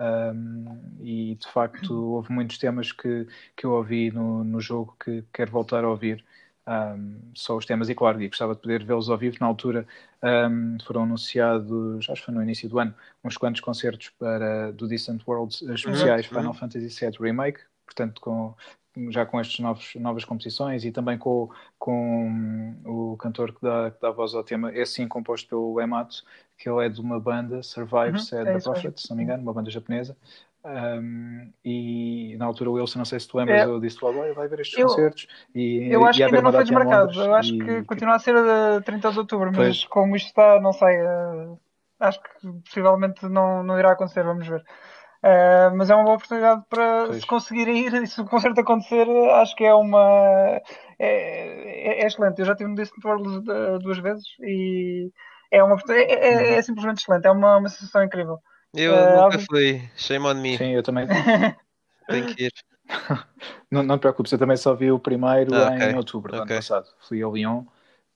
Um, e de facto houve muitos temas que, que eu ouvi no, no jogo que quero voltar a ouvir um, só os temas, e claro, e gostava de poder vê-los ao vivo. Na altura um, foram anunciados, acho que foi no início do ano, uns quantos concertos para, do Distant Worlds especiais uhum. Final Fantasy VII Remake, portanto, com, já com estas novas composições e também com, com o cantor que dá, que dá voz ao tema, é sim composto pelo Emato, que ele é de uma banda, Survive uhum, Said é the Prophet, se não me engano, uma banda japonesa. Um, e na altura o Wilson, não sei se tu lembras, é. eu disse logo, vai ver estes eu, concertos. E, eu acho e que ainda não foi desmarcado, eu acho e... que continua a ser a 30 de outubro, mas pois. como isto está, não sei, uh, acho que possivelmente não, não irá acontecer, vamos ver. Uh, mas é uma boa oportunidade para pois. se conseguirem ir e se o concerto acontecer, acho que é uma. É, é, é excelente. Eu já tive no Disney World duas vezes e é, uma, é, é, é uhum. simplesmente excelente. É uma, uma sensação incrível. Eu uh, nunca fui. Shame on me. Sim, eu também. Tenho que ir. não, não te preocupes, eu também só vi o primeiro ah, em outubro do okay. ano passado. Fui ao Lyon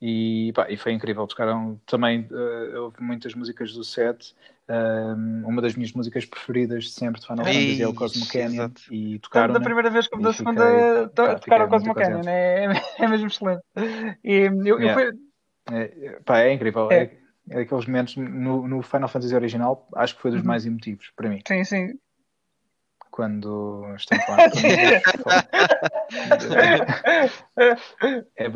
e, pá, e foi incrível. Tocaram também, uh, houve muitas músicas do set. Uh, uma das minhas músicas preferidas de sempre de Final Fantasy é o Cosmo Canyon. Exato. E tocaram. Da primeira vez como da segunda, pá, tocaram o Cosmo Canyon. É, é mesmo excelente. E eu, yeah. eu fui... é, pá, é incrível. É. é. Aqueles momentos no, no, Final Fantasy original, acho que foi dos uhum. mais emotivos para mim. Sim, sim quando estamos lá. é,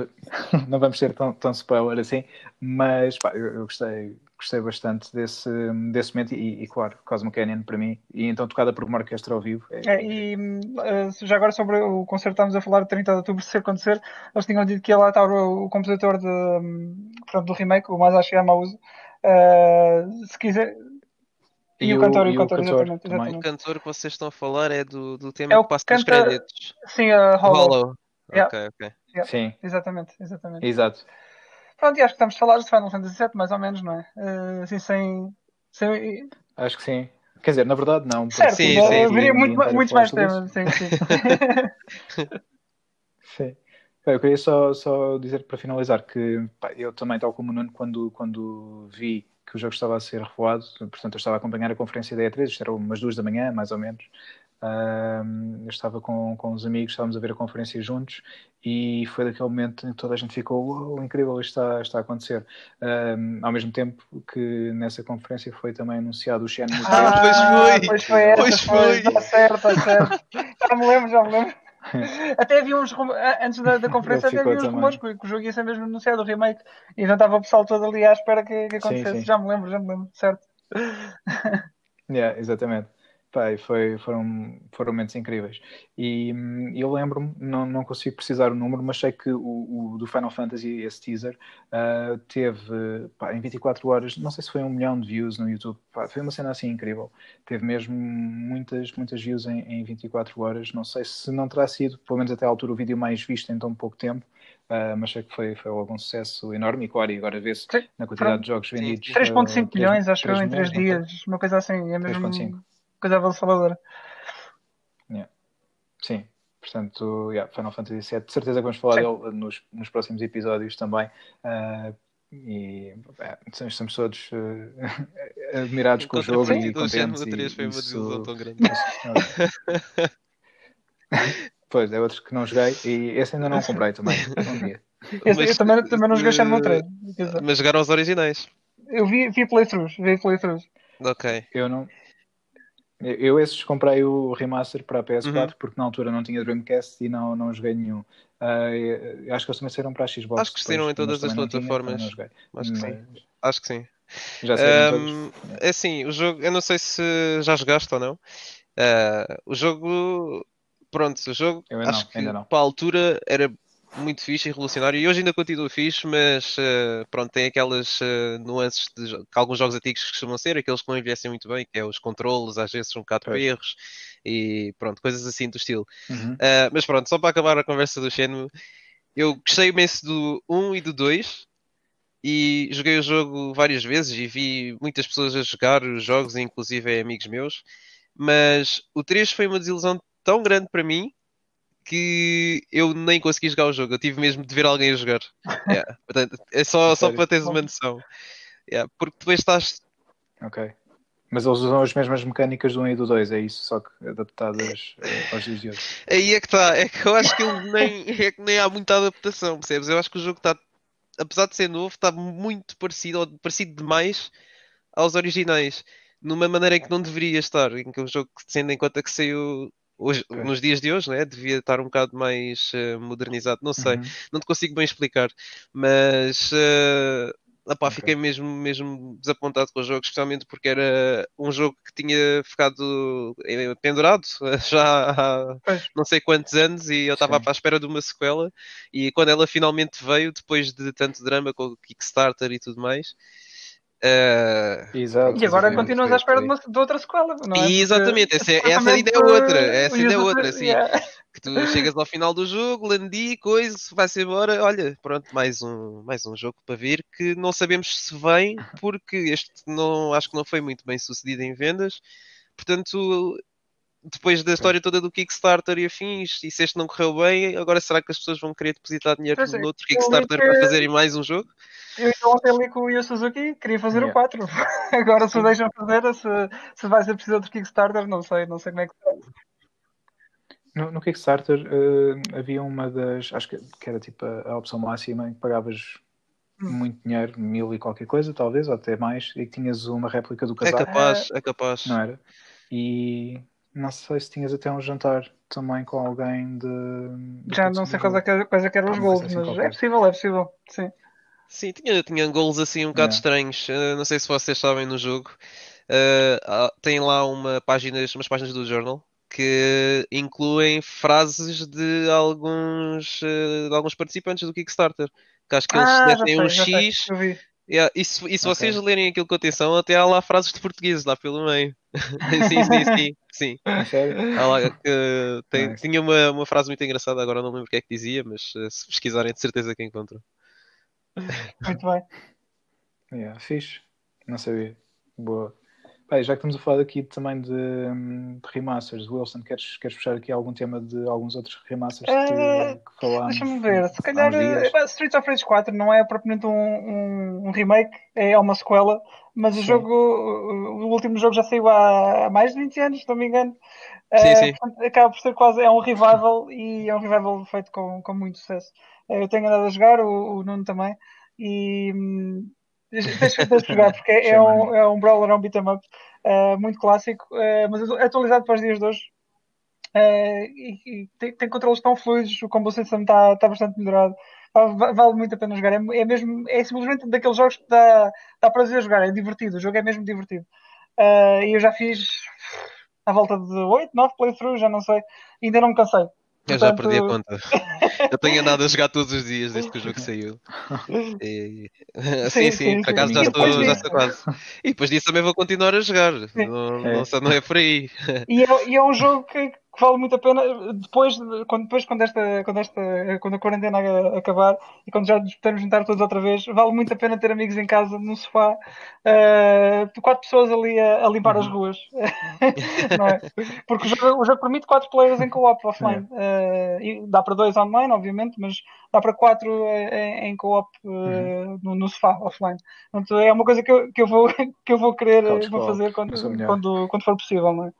não vamos ser tão, tão spoiler assim, mas pá, eu, eu, gostei, gostei bastante desse, desse momento e, e, claro, Cosmo Canyon para mim, e então tocada por uma orquestra ao vivo. É... É, e uh, já agora sobre o concerto, estávamos a falar de 30 de outubro, se acontecer, eles tinham dito que ia lá estar o, o compositor de, portanto, do remake, o Masashi Yamauzo. Uh, se quiser, e, e o, cantor, e o cantor, cantor exatamente, exatamente. O cantor que vocês estão a falar é do, do tema é que passa nos créditos. Sim, uh, Hollow. Hollow. Yeah. Ok, ok. Yeah. Sim. Exatamente, exatamente. Exato. Pronto, e acho que estamos a falar de Final Fantasy VII, mais ou menos, não é? Uh, assim, sem, sem... Acho que sim. Quer dizer, na verdade, não. Certo, sim, sim, eu viria muito, muitos mais temas. Sim, sim. sim. Eu queria só, só dizer para finalizar que pá, eu também, tal como o Nuno, quando, quando vi que o jogo estava a ser revoado, portanto eu estava a acompanhar a conferência da E3, isto era umas duas da manhã, mais ou menos. eu estava com, com os amigos, estávamos a ver a conferência juntos e foi daquele momento em que toda a gente ficou oh, incrível, isto está, está a acontecer. ao mesmo tempo que nessa conferência foi também anunciado o Shenmue Ah, pois foi! Pois foi, essa, pois foi. Está certo, está certo. Já me lembro, já me lembro. Até havia uns antes da, da conferência até havia uns rumores que, que o jogo ia ser mesmo anunciado, o remake, e não estava o pessoal todo ali à espera que, que acontecesse. Sim, sim. Já me lembro, já me lembro, certo. Yeah, exatamente. Pá, foi, foram, foram momentos incríveis. E hum, eu lembro-me, não, não consigo precisar o número, mas sei que o, o do Final Fantasy, esse teaser, uh, teve pá, em 24 horas, não sei se foi um milhão de views no YouTube, pá, foi uma cena assim incrível. Teve mesmo muitas, muitas views em, em 24 horas. Não sei se não terá sido, pelo menos até à altura, o vídeo mais visto em tão pouco tempo. Uh, mas sei que foi, foi algum sucesso enorme e claro, e agora vê-se na quantidade de jogos vendidos. 3.5 uh, milhões, acho que em 3 dias, uma coisa assim, é mesmo coisa avassaladora. Yeah. Sim, portanto, yeah, Final Fantasy VII, de certeza que vamos falar Sim. dele nos, nos próximos episódios também. Uh, e é, estamos todos uh, admirados com o jogo Sim, e contentes. O 3 foi uma desilusão tão grande. pois, é outro que não joguei e esse ainda não comprei também. Um dia. Esse, mas, eu também, também não joguei Shenmue 3. Mas jogaram os originais? Eu vi, vi playthroughs, vi playthroughs. Ok. Eu não, eu esses comprei o remaster para a PS4 uhum. porque na altura não tinha Dreamcast e não, não joguei nenhum. Uh, acho que eles também saíram para a Xbox. Acho que saíram em todas as plataformas. Tinha, acho que sim. Acho que sim. Já um, É assim, o jogo, eu não sei se já jogaste ou não. Uh, o jogo, pronto, o jogo eu acho não, que para a altura era muito fixe e revolucionário e hoje ainda continua fixe, mas uh, pronto, tem aquelas uh, nuances de, que alguns jogos antigos costumam ser, aqueles que não envelhecem muito bem, que é os controles, às vezes são um bocado é. erros e pronto, coisas assim do estilo. Uhum. Uh, mas pronto, só para acabar a conversa do Shenmue, eu gostei imenso do 1 e do 2 e joguei o jogo várias vezes e vi muitas pessoas a jogar os jogos, inclusive amigos meus, mas o 3 foi uma desilusão tão grande para mim que eu nem consegui jogar o jogo. Eu tive mesmo de ver alguém a jogar. Yeah. Portanto, é só, só para teres uma noção. Yeah. Porque depois estás. Ok. Mas eles usam as mesmas mecânicas do 1 e do 2, é isso, só que adaptadas uh, aos dias de hoje. Aí é que está, é que eu acho que ele nem, é que nem há muita adaptação, percebes? Eu acho que o jogo está, apesar de ser novo, está muito parecido, ou parecido demais aos originais, numa maneira em que não deveria estar, em que o jogo, tendo em conta que saiu hoje, okay. nos dias de hoje, né? devia estar um bocado mais uh, modernizado, não sei, uhum. não te consigo bem explicar, mas uh, okay. fiquei mesmo, mesmo desapontado com o jogo, especialmente porque era um jogo que tinha ficado eh, pendurado já há não sei quantos anos e eu estava à espera de uma sequela e quando ela finalmente veio, depois de tanto drama com o Kickstarter e tudo mais. Uh, Exato, E agora continuas à espera de, uma, de outra sequela, não é? E exatamente, Porque, essa, é- essa ainda é outra. Essa ainda é outra, sim. yeah. Que tu chegas ao final do jogo, Landi, coisa, vai-se embora. Olha, pronto, mais um, mais um jogo para vir que não sabemos se vem, porque este não, acho que não foi muito bem sucedido em vendas. Portanto, depois da história toda do Kickstarter e afins, e se este não correu bem, agora será que as pessoas vão querer depositar dinheiro Pois é, noutro eu Kickstarter que- para fazerem mais um jogo? Eu ainda ontem li com o Yu Suzuki queria fazer Yeah. o 4. Agora se o deixam fazer, se, se vai ser preciso outro Kickstarter, não sei, não sei como é que será. No, no Kickstarter eh, havia uma das, acho que, que era tipo a, a opção máxima em que pagavas Hum. muito dinheiro, mil e qualquer coisa, talvez, ou até mais, e que tinhas uma réplica do É casaco, capaz, é capaz. não era? E não sei se tinhas até um jantar também com alguém de. de Já não sei quais é que, quais é que eram Ah, os uma coisa gols, assim mas qualquer. é possível, é possível. Sim. Sim, tinha, tinha goals assim um bocado Yeah. estranhos. Uh, não sei se vocês sabem no jogo. Uh, tem lá uma páginas, umas páginas do Journal que incluem frases de alguns, uh, de alguns participantes do Kickstarter. Que acho que eles Ah, metem um sei, X. Yeah, e se, e se Ok. vocês lerem aquilo com atenção, até há lá frases de português lá pelo meio. sim, sim, sim, sim. Há lá tem- Nice. tinha uma, uma frase muito engraçada, agora não lembro o que é que dizia, mas uh, se pesquisarem de certeza que encontram. Muito bem. Yeah, fixe. Não sabia. Boa. Bem, já que estamos a falar aqui também de, de remasters, Wilson, queres, queres puxar aqui algum tema de alguns outros remasters que, Eh, que falámos? Deixa-me ver, se calhar eh, Streets of Rage 4 não é propriamente um, um, um remake, é uma sequela, mas o Sim. jogo, o, o último jogo já saiu há, há mais de 20 anos, se não me engano. Sim, Eh, sim. portanto, acaba por ser quase é um revival e é um revival feito com, com muito sucesso. Eu tenho andado a jogar, o, o Nuno também, e hum, deixa deixa- deixa de jogar porque é um, é um brawler, é um beat'em up eh, muito clássico, eh, mas atualizado para os dias de hoje. Eh, e, e tem, tem controles tão fluidos, o combo system está tá bastante melhorado. Va- va- Vale muito a pena jogar. É, é mesmo, é simplesmente daqueles jogos que dá, dá prazer jogar, é divertido. O jogo é mesmo divertido. E eu já fiz à volta de 8, 9 playthroughs, já não sei. Ainda não me cansei. Eu já perdi a conta. Eu tenho andado a jogar todos os dias desde que o jogo saiu. E- Sim, sim, sim, por sim. acaso já estou, já estou quase. E depois disso também vou continuar a jogar. Não, É. não, só- não é por aí. E é, e é um jogo que, que vale muito a pena depois, de- quando, depois quando, esta, quando, esta, quando a quarentena acabar e quando já nos pudermos juntar todos outra vez, vale muito a pena ter amigos em casa, num sofá, eh, quatro pessoas ali a, a limpar as ruas. É? Porque o jogo, o jogo permite quatro players em co-op offline. Eh, e dá para dois online, obviamente, mas dá para quatro eh, em, em co-op eh, no, no sofá offline. Portanto, é uma coisa que eu, que eu, vou, que eu vou querer eh, vou fazer quando, quando, quando for possível. Não é?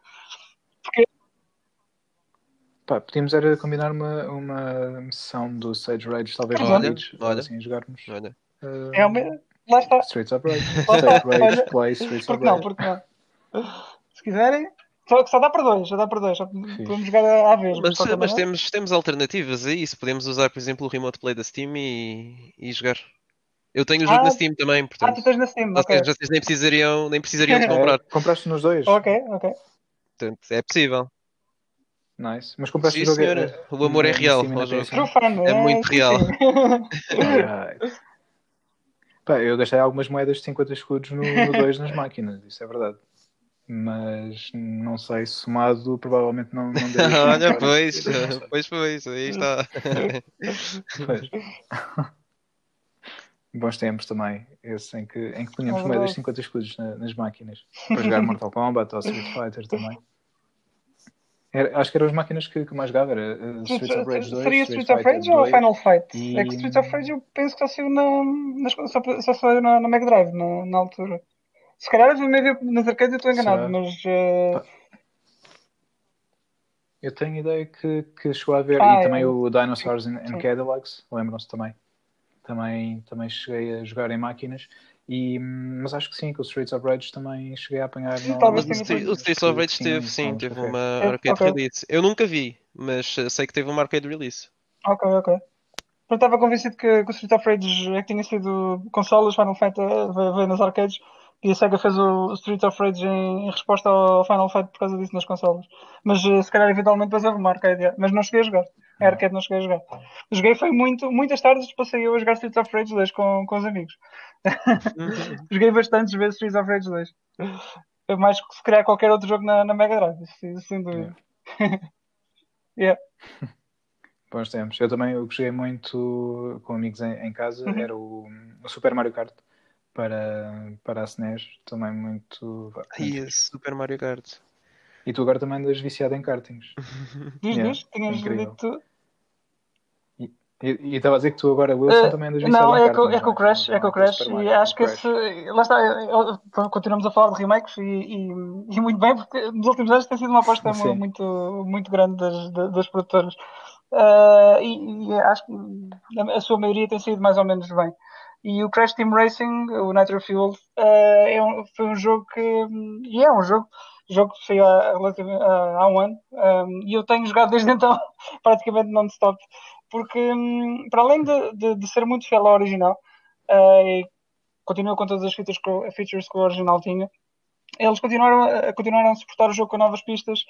Pá, podíamos era combinar uma, uma sessão do Sage Rage, talvez Olha, no Beach, ou olha. assim jogarmos. Olha, uh, É uma... Lá está. Streets of Rage. Lá está. Stage Rage, Olha, Play, Streets of Porque não, Rage. porque não. Se quiserem, só, só dá para dois, só dá para dois. Só podemos jogar à vez. mas, mas maneira. temos, temos alternativas a isso. Podemos usar, por exemplo, o Remote Play da Steam e, e jogar. Eu tenho o jogo Ah, na Steam também, Ah, portanto. tu tens na Steam, ok. vocês nem precisariam, nem precisariam de É, comprar. compraste nos dois? Ok, ok. Portanto, é possível. Nice. Mas compraste Sim, o jogo. senhora. eh, O amor é real Steam na ao jogo. PS5? True fan, É muito real. Pá, eu gastei algumas moedas de 50 escudos no 2 nas máquinas, isso é verdade. Mas não sei, somado provavelmente não, não deu. Olha, pois, pois, pois, aí está. Pois. Bons tempos também, esse em que, em que punhamos É moedas de 50 escudos na- nas máquinas para jogar Mortal Kombat ou Street Fighter também. Era- acho que eram as máquinas que, que mais jogava, era uh, Streets of Rage 2, Seria Street of Rage ou 2. Final Fight? e- É que Streets of Rage eu penso que só saiu na, só, só saiu na, na Mega Drive na, na altura. Se calhar eu meio nas arcades eu estou enganado, Será? mas eh, Eu tenho ideia que, que chegou a haver, Ah, e também é. o Dinosaurs and, and. Cadillacs, lembram-se também. também. Também cheguei a jogar em máquinas, e, mas acho que sim, que o Streets of Rage também cheguei a apanhar. Sim, no- talvez Mas o Street- o Streets of Rage teve, sim, sim, teve uma É, arcade ok. release. Eu nunca vi, mas eh, sei que teve uma arcade release. Ok, ok. Eu estava convencido que, que o Street of Rage é que tinha sido consolas, Final veio, veio nas arcades, E a SEGA fez o Street of Rage em, em resposta ao Final Fight por causa disso nas consolas. Mas uh, se calhar eventualmente depois houve uma arcade. Mas não cheguei a jogar. A arcade não cheguei a jogar. Joguei foi muito, muitas tardes passei eu a jogar Street of Rage 2 com, com os amigos. Uhum. joguei bastantes vezes Street of Rage 2. Mais que se calhar qualquer outro jogo na, na Mega Drive, sem dúvida. Yeah. yeah. Bons tempos. Eu também eu joguei muito com amigos em, em casa, uhum. era o, o Super Mario Kart para, para a SNES, também muito. Ai, Super Mario Kart. E tu agora também andas viciado em kartings. Diz, tinhas dito. E estava a dizer que tu agora, Wilson, uh, também andas viciado não, em é kartings. Não, é com o Crash, é com o Crash. E acho que esse. Lá está, continuamos a falar de remakes e, e, e, muito bem, porque nos últimos anos tem sido uma aposta muito, muito grande das, das produtoras. Uh, e, e, acho que a sua maioria tem sido mais ou menos bem. E o Crash Team Racing, o Nitro Fuel, uh, é um, foi um jogo que. E é um jogo, jogo que saiu há, há, um ano, um, e eu tenho jogado desde então praticamente non-stop, porque um, para além de, de, de, ser muito fiel ao original, uh, continua com todas as features que, features que o original tinha, eles continuaram, continuaram a suportar o jogo com novas pistas,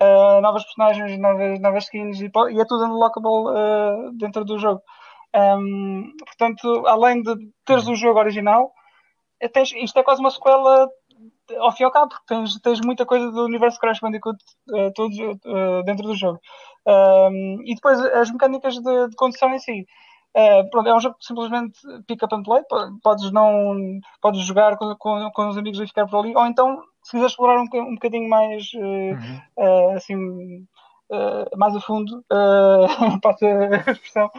uh, novas personagens, novas, novas skins e, e é tudo unlockable uh, dentro do jogo. Um, portanto, além de teres o jogo original, é, tens, isto é quase uma sequela ao fim e ao cabo, porque tens, tens muita coisa do universo Crash Bandicoot uh, todos, uh, dentro do jogo. Um, e depois as mecânicas de, de condução em si. Uh, pronto, é um jogo que simplesmente pick up and play. Podes, não, podes jogar com, com, com os amigos e ficar por ali, ou então, se quiseres explorar um, um bocadinho mais uhum. assim, mais a fundo, uh, passa a expressão,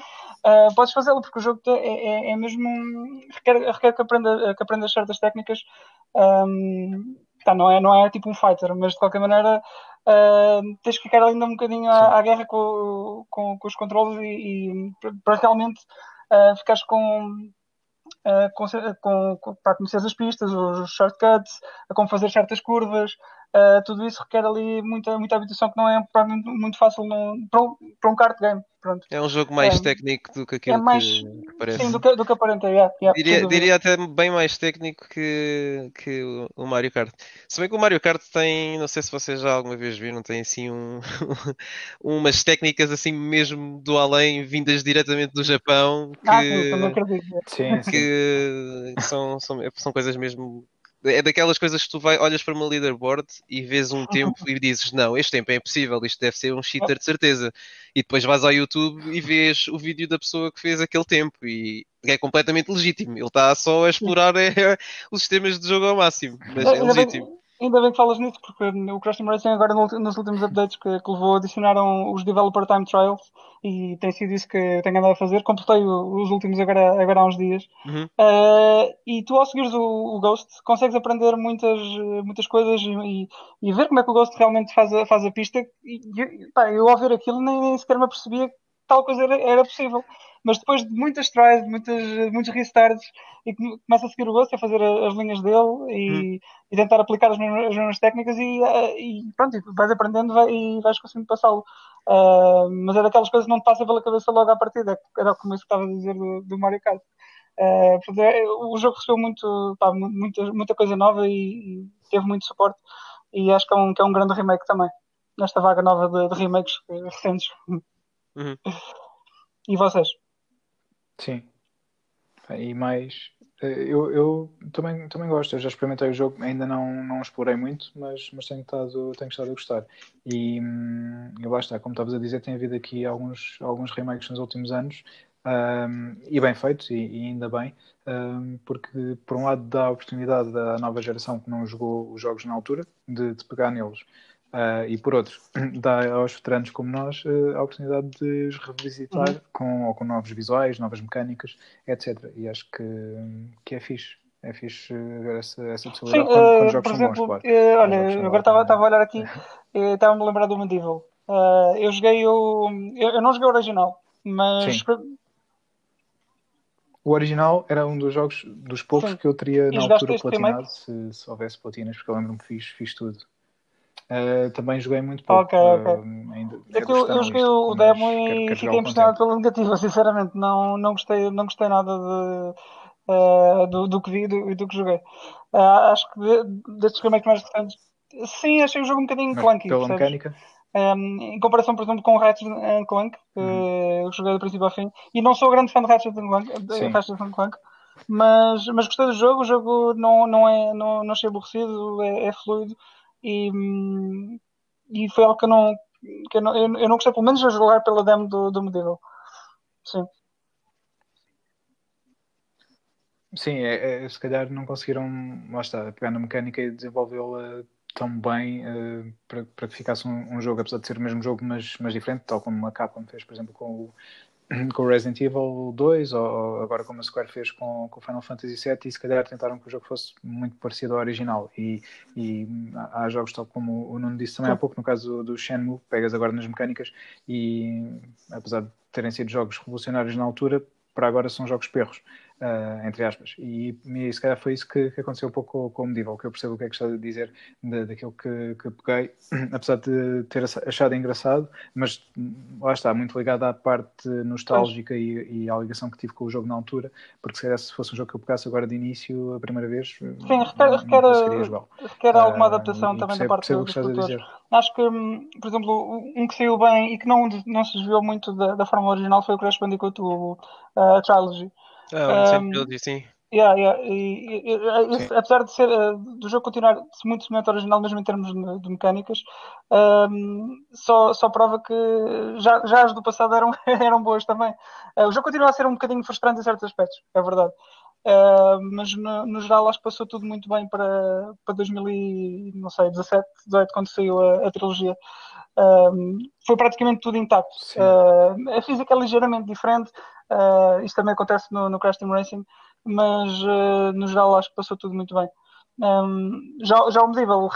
uh, podes fazê-lo, porque o jogo é, é, é mesmo. requer, requer que, aprenda, que aprendas certas técnicas. Um, tá, não, é, não é tipo um fighter, mas de qualquer maneira uh, tens que ficar ainda um bocadinho à, à guerra com, com, com, os controles e, e para realmente uh, ficares com. Uh, com, com, para conhecer as pistas, os shortcuts, a como fazer certas curvas, Uh, tudo isso requer ali muita, muita habitação que não é muito, muito fácil no, para, um, para um kart game. Pronto. É um jogo mais é, técnico do que aquilo é mais, que, que parece. Sim, do que, do que aparenta. Yeah, yeah, diria, diria até bem mais técnico que, que o, Mario Kart. Se bem que o Mario Kart tem, não sei se vocês já alguma vez viram, tem assim um, umas técnicas assim mesmo do além, vindas diretamente do Japão, que, ah, sim, sim. que são, são, são coisas mesmo é daquelas coisas que tu vai, olhas para uma leaderboard e vês um tempo e dizes, não, este tempo é impossível, isto deve ser um cheater de certeza. E depois vais ao YouTube e vês o vídeo da pessoa que fez aquele tempo e é completamente legítimo. Ele está só a explorar é, os sistemas de jogo ao máximo, mas é legítimo. Ainda bem que falas nisso, porque o Crash Team Racing agora nos últimos updates que, que levou adicionaram os Developer Time Trials e tem sido isso que tenho andado a fazer. Completei os últimos agora, agora há uns dias. Uhum. Uh, e tu ao seguires o, o, Ghost consegues aprender muitas, muitas coisas e, e, ver como é que o Ghost realmente faz a, faz a pista. E, pá, eu ao ver aquilo nem, nem sequer me apercebia que tal coisa era, era possível mas depois de muitas tries, muitas, muitos restarts, e começa a seguir o gosto, a fazer as linhas dele e, hum. e tentar aplicar as mesmas, as mesmas técnicas e, eh, e, pronto, vais aprendendo e vais conseguindo passá-lo. Uh, mas é daquelas coisas que não te passa pela cabeça logo à partida, era como isso que estava a dizer do, do Mario Kart. Uh, o jogo recebeu muito, pá, muita, muita coisa nova e, e, teve muito suporte e acho que é um, que é um grande remake também nesta vaga nova de, de remakes recentes. Uhum. E vocês? Sim. E mais. Eh, eu, eu também, também gosto, eu já experimentei o jogo, ainda não, não explorei muito, mas, mas tenho, estado, tenho estado a gostar. E, hum, e lá está, como estavas a dizer, tem havido aqui alguns, alguns remakes nos últimos anos, um, e bem feitos, e, e ainda bem, um, porque por um lado dá a oportunidade da nova geração que não jogou os jogos na altura de, de pegar neles Uh, e por outro, dá aos veteranos como nós uh, a oportunidade de os revisitar uhum. com, ou com novos visuais, novas mecânicas, etc. E acho que, que é fixe. É fixe ver essa, essa possibilidade Sim, quando, quando uh, jogos exemplo, são bons, claro. olha, agora estava a olhar aqui, estava-me a lembrar do Medieval. eu joguei o. Eu, eu, não joguei o original, mas. Sim. O original era um dos jogos dos poucos Sim. que eu teria na altura platinado, se, se, houvesse platinas, porque eu lembro-me que fiz, fiz tudo. Uh, também joguei muito pouco. Ok, ok. Uh, ainda, é que eu, eu joguei o demo e fiquei impressionado pela negativa, sinceramente. Não, não, gostei, não gostei nada de. uh, do, do, que vi e do, do, que joguei. Acho que de, destes remakes mais recentes, sim, achei o jogo um bocadinho clunky. Pela percebes? mecânica? Um, em comparação, por exemplo, com Ratchet Clank, que uhum. eu joguei do princípio ao fim, e não sou grande fã de Ratchet Clank, Ratchet Clank mas, mas gostei do jogo, o jogo não, não, é, não, não achei aborrecido, é, é fluido e, e foi algo que eu não, que eu não, eu não gostei, pelo menos, de jogar pela demo do, do Medieval. Sim. Sim, é, é, se calhar não conseguiram, lá está, pegar na mecânica e desenvolvê-la tão bem uh, para, para que ficasse um, um, jogo, apesar de ser o mesmo jogo, mas, mas diferente, tal como a Capcom fez, por exemplo, com o, com o Resident Evil 2, ou agora como a Square fez com, com o Final Fantasy VII, e se calhar tentaram que o jogo fosse muito parecido ao original. E, e há jogos, tal como o Nuno disse também há pouco, no caso do Shenmue, pegas agora nas mecânicas, e apesar de terem sido jogos revolucionários na altura, para agora são jogos perros uh, entre aspas. E, e se calhar foi isso que, que aconteceu um pouco com, com o Medieval, que eu percebo o que é que está a dizer de, daquilo que, que peguei, apesar de ter achado engraçado, mas lá está, muito ligado à parte nostálgica e, e, à ligação que tive com o jogo na altura, porque se calhar se fosse um jogo que eu pegasse agora de início, a primeira vez, Sim, requer, não, requer, não requer alguma adaptação uh, também percebo, da parte dos produtores. Acho que, hum, por exemplo, um que saiu bem e que não, não se desviou muito da, da forma original foi o Crash Bandicoot, o uh, Trilogy. Ah, um, sim. Yeah, yeah. E, e, e, apesar de ser uh, do jogo continuar muito semelhante ao original, mesmo em termos de, mecânicas, um, só, só prova que já, já as do passado eram, eram boas também. Uh, o jogo continua a ser um bocadinho frustrante em certos aspectos, é verdade. Uh, mas no, no, geral acho que passou tudo muito bem para, para 2017, 18, quando saiu a, a trilogia. Foi praticamente tudo intacto. Uh, a física é ligeiramente diferente, Uh, isto também acontece no, no Crash Team Racing, mas uh, no geral acho que passou tudo muito bem. Um, já, já o Medieval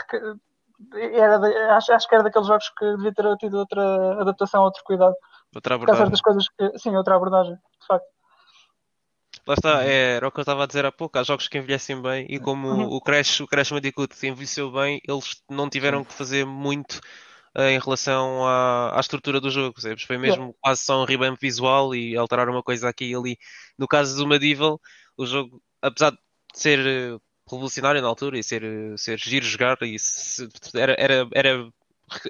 era de, acho, acho que era daqueles jogos que devia ter tido outra adaptação, outro cuidado. Outra abordagem. certas coisas que, sim, outra abordagem, de facto. Lá está, é, era o que eu estava a dizer há pouco, há jogos que envelhecem bem e como uhum. o Crash, o Crash Bandicoot envelheceu bem, eles não tiveram que fazer muito em relação à, à, estrutura do jogo. Sabes? Foi mesmo yeah. quase só um revamp visual e alterar uma coisa aqui e ali. No caso do Medieval, o jogo, apesar de ser eh, revolucionário na altura e ser, eh, ser giro jogar, e se, era, era, era,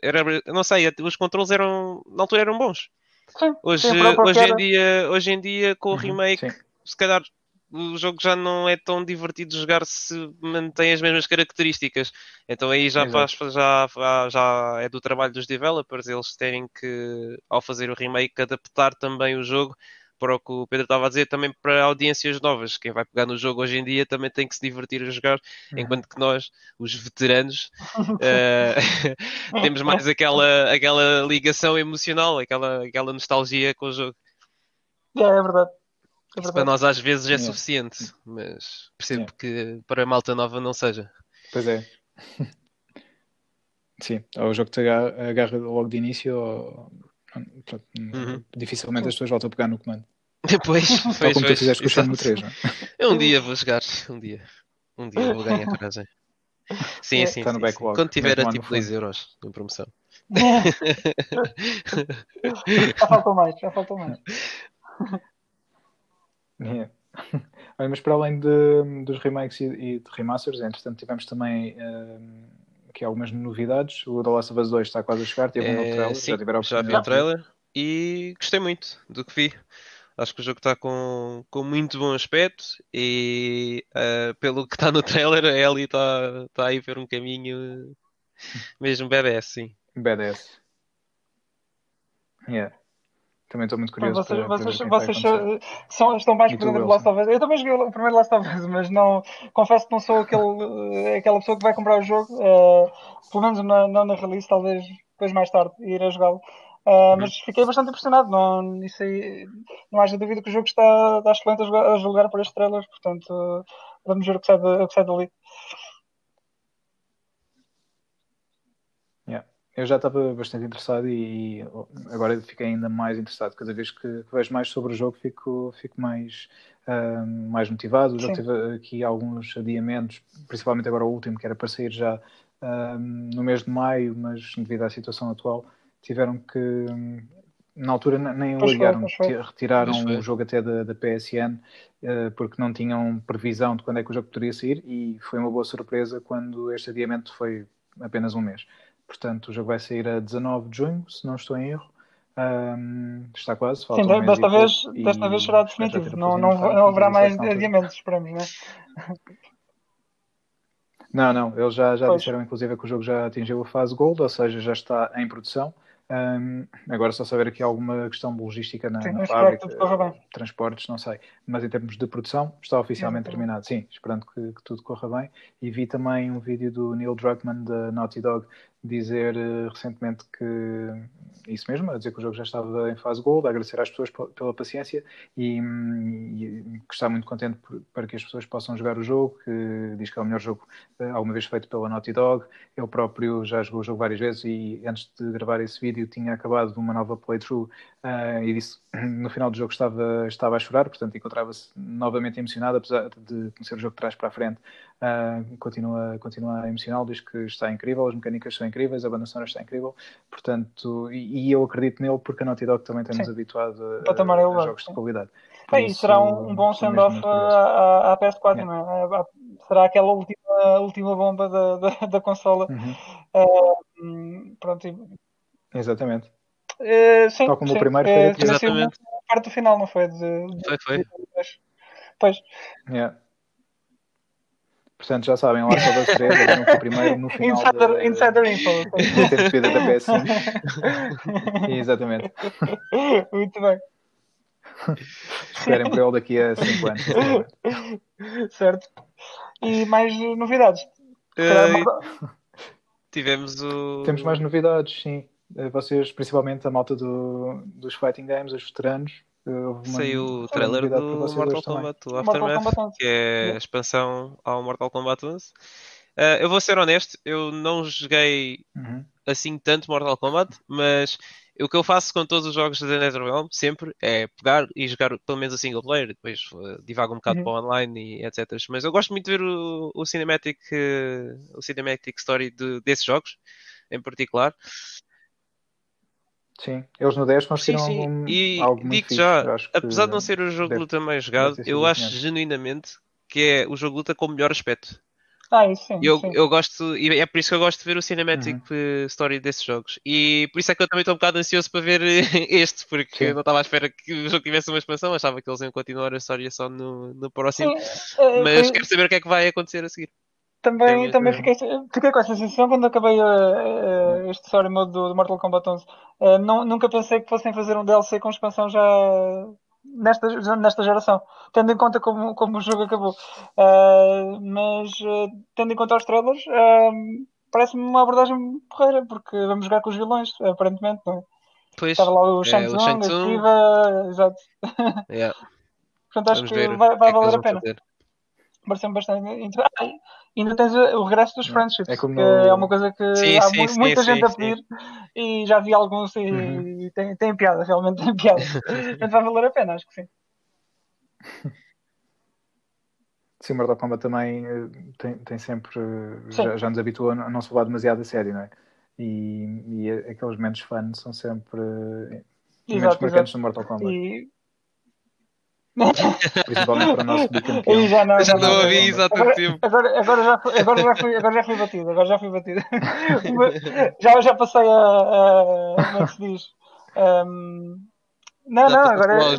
era, não sei, os controles eram, na altura eram bons. Sim, hoje, sim, hoje, em dia, hoje em dia, com o uhum, remake, se calhar o jogo já não é tão divertido de jogar se mantém as mesmas características. Então aí já, faz, já, já é do trabalho dos developers eles terem que, ao fazer o remake, adaptar também o jogo para o que o Pedro estava a dizer, também para audiências novas. Quem vai pegar no jogo hoje em dia também tem que se divertir a jogar, uhum. enquanto que nós, os veteranos, uh, temos mais aquela, aquela ligação emocional, aquela, aquela nostalgia com o jogo. É, é verdade. É para nós às vezes é suficiente, mas percebo que para a malta nova não seja. Pois é. Sim, ou o jogo te agarra logo de início, ou uhum. dificilmente as pessoas voltam a pegar no comando. Depois, Tal como tu fizeste com o Shenmue 3, não é? Um dia vou jogar, um dia. Um dia vou ganhar coragem. Sim, é, sim, Está sim, backlog. Quando tiver a tipo 2 euros em promoção. já faltou mais, já faltou mais. É. mas para além de, dos remakes e, e, de remasters, entretanto tivemos também uh, aqui algumas novidades. O The Last of Us 2 está quase a chegar, teve um novo é, trailer, sim, já tiveram Já vi o trailer e gostei muito do que vi. Acho que o jogo está com, com muito bom aspecto e uh, pelo que está no trailer, a Ellie está, está aí ver um caminho mesmo BDS, sim. BDS. Yeah. Também estou muito curioso. Vocês, para, vocês, para vocês são, estão mais por dentro do Last of Us. Eu também joguei o primeiro Last of Us, mas não, confesso que não sou aquele, eh, aquela pessoa que vai comprar o jogo. Uh, pelo menos não, não na release, talvez depois mais tarde irei jogá-lo. Uh, mas fiquei bastante impressionado. Não, isso aí, não haja dúvida que o jogo está, está excelente a, jogar, a julgar por estes trailers. Portanto, vamos ver o que sai, de, o que sai dali. Eu já estava bastante interessado e, agora fiquei ainda mais interessado. Cada vez que, vejo mais sobre o jogo, fico, fico mais, uh, mais motivado. O jogo teve aqui alguns adiamentos, principalmente agora o último, que era para sair já uh, no mês de maio, mas devido à situação atual, tiveram que na altura nem o ligaram, retiraram o jogo até da, da PSN uh, porque não tinham previsão de quando é que o jogo poderia sair e foi uma boa surpresa quando este adiamento foi apenas um mês. Portanto, o jogo vai sair a 19 de junho, se não estou em erro. Um, está quase. Sim, um desta, vez, desta vez será definitivo. Não, não, não haverá mais adiamentos, esperamos, não é? Não, não, eles já, já disseram inclusive que o jogo já atingiu a fase Gold, ou seja, já está em produção. Um, agora só saber aqui alguma questão de logística na, Sim, na fábrica, transportes, não sei. Mas em termos de produção, está oficialmente terminado. Sim, esperando que, que, tudo corra bem. E vi também um vídeo do Neil Druckmann da Naughty Dog dizer uh, recentemente que isso mesmo, a dizer que o jogo já estava em fase gold, a agradecer às pessoas pela paciência e, e que está muito contente por, para que as pessoas possam jogar o jogo, que diz que é o melhor jogo uh, alguma vez feito pela Naughty Dog. Ele próprio já jogou o jogo várias vezes e antes de gravar esse vídeo tinha acabado uma nova playthrough uh, e disse no final do jogo estava, estava a chorar, portanto encontrava-se novamente emocionado, apesar de conhecer o jogo de trás para a frente. Uh, continua, continua emocional, diz que está incrível, as mecânicas são incríveis, a banda sonora está incrível, portanto, e, e eu acredito nele porque a Naughty Dog também tem-nos habituado a, a, a, jogos de qualidade. Bem, e será um, um bom send-off à, à PS4, yeah. não é? Será aquela última, última bomba da, da, da consola. Uhum. Uh, pronto. Exatamente. Uh, sim, Tal como sim. o primeiro foi. Uh, exatamente. A parte do final, não foi? De, de, foi, foi. De, pois. Yeah. Portanto, já sabem, lá só das três, agora o primeiro no final. Insider, de, insider info. De ter subida da PS5. Exatamente. Muito bem. Esperem por ele daqui a 5 anos. certo. E mais novidades? Uh, tivemos o. Temos mais novidades, sim. Eh, vocês, principalmente a malta do, dos Fighting Games, os veteranos, Saiu o trailer do Mortal Kombat, o Aftermath, que é a expansão ao Mortal Kombat 11. Uh, eh, eu vou ser honesto, eu não joguei uhum. assim tanto Mortal Kombat, mas o que eu faço com todos os jogos da NetherRealm, sempre, é pegar e jogar pelo menos a single player, depois uh, divago um bocado uhum. para o online e etc. Mas eu gosto muito de ver o, o cinematic, uh, o cinematic story de, desses jogos, em particular. Sim, eles no 10 conseguiram sim, sim. Um, e algo digo já, apesar de não ser o jogo de luta mais jogado, eu acho genuinamente que é o jogo de luta com o melhor aspecto. Ah, isso sim, eu, sim. eu gosto, e é por isso que eu gosto de ver o cinematic uhum. story desses jogos. E por isso é que eu também estou um bocado ansioso para ver este, porque sim. eu não estava à espera que o jogo tivesse uma expansão, achava que eles iam continuar a história só no, no próximo. É, Mas quero saber o que é que vai acontecer a seguir. Também, também fiquei, fiquei com essa sensação quando acabei uh, uh, este story mode do, do, Mortal Kombat 11. Uh, não, nunca pensei que fossem fazer um DLC com expansão já nesta, nesta geração, tendo em conta como, como o jogo acabou. mas tendo em conta os trailers, parece-me uma abordagem porreira, porque vamos jogar com os vilões, aparentemente, não é? Pois, Estava lá o Shang Tsung, é, a Shiva, exato. Yeah. Portanto, acho que vai, vai valer a pena. Pareceu-me bastante interessante. Ah, ainda tens o regresso dos friendships, é, como... que é uma coisa que sim, há sim, muita sim, gente a pedir e já vi alguns e, uhum. tem, tem piada, realmente tem piada. Portanto, vai valer a pena, acho que sim. Sim, Mortal Kombat também eh, tem, tem sempre. Já, já, nos habituou a não se levar demasiado a sério, não é? E, e aqueles momentos fãs são sempre. Eh, momentos marcantes no Mortal Kombat. E Principalmente para o nosso bicampeão. Já não, já não, ouvi isso há tanto tempo. Agora, agora, já, fui, agora, já fui, agora já fui batido. Agora já fui batido. já, já passei a, a. Como é que se diz? Um, não, não, agora.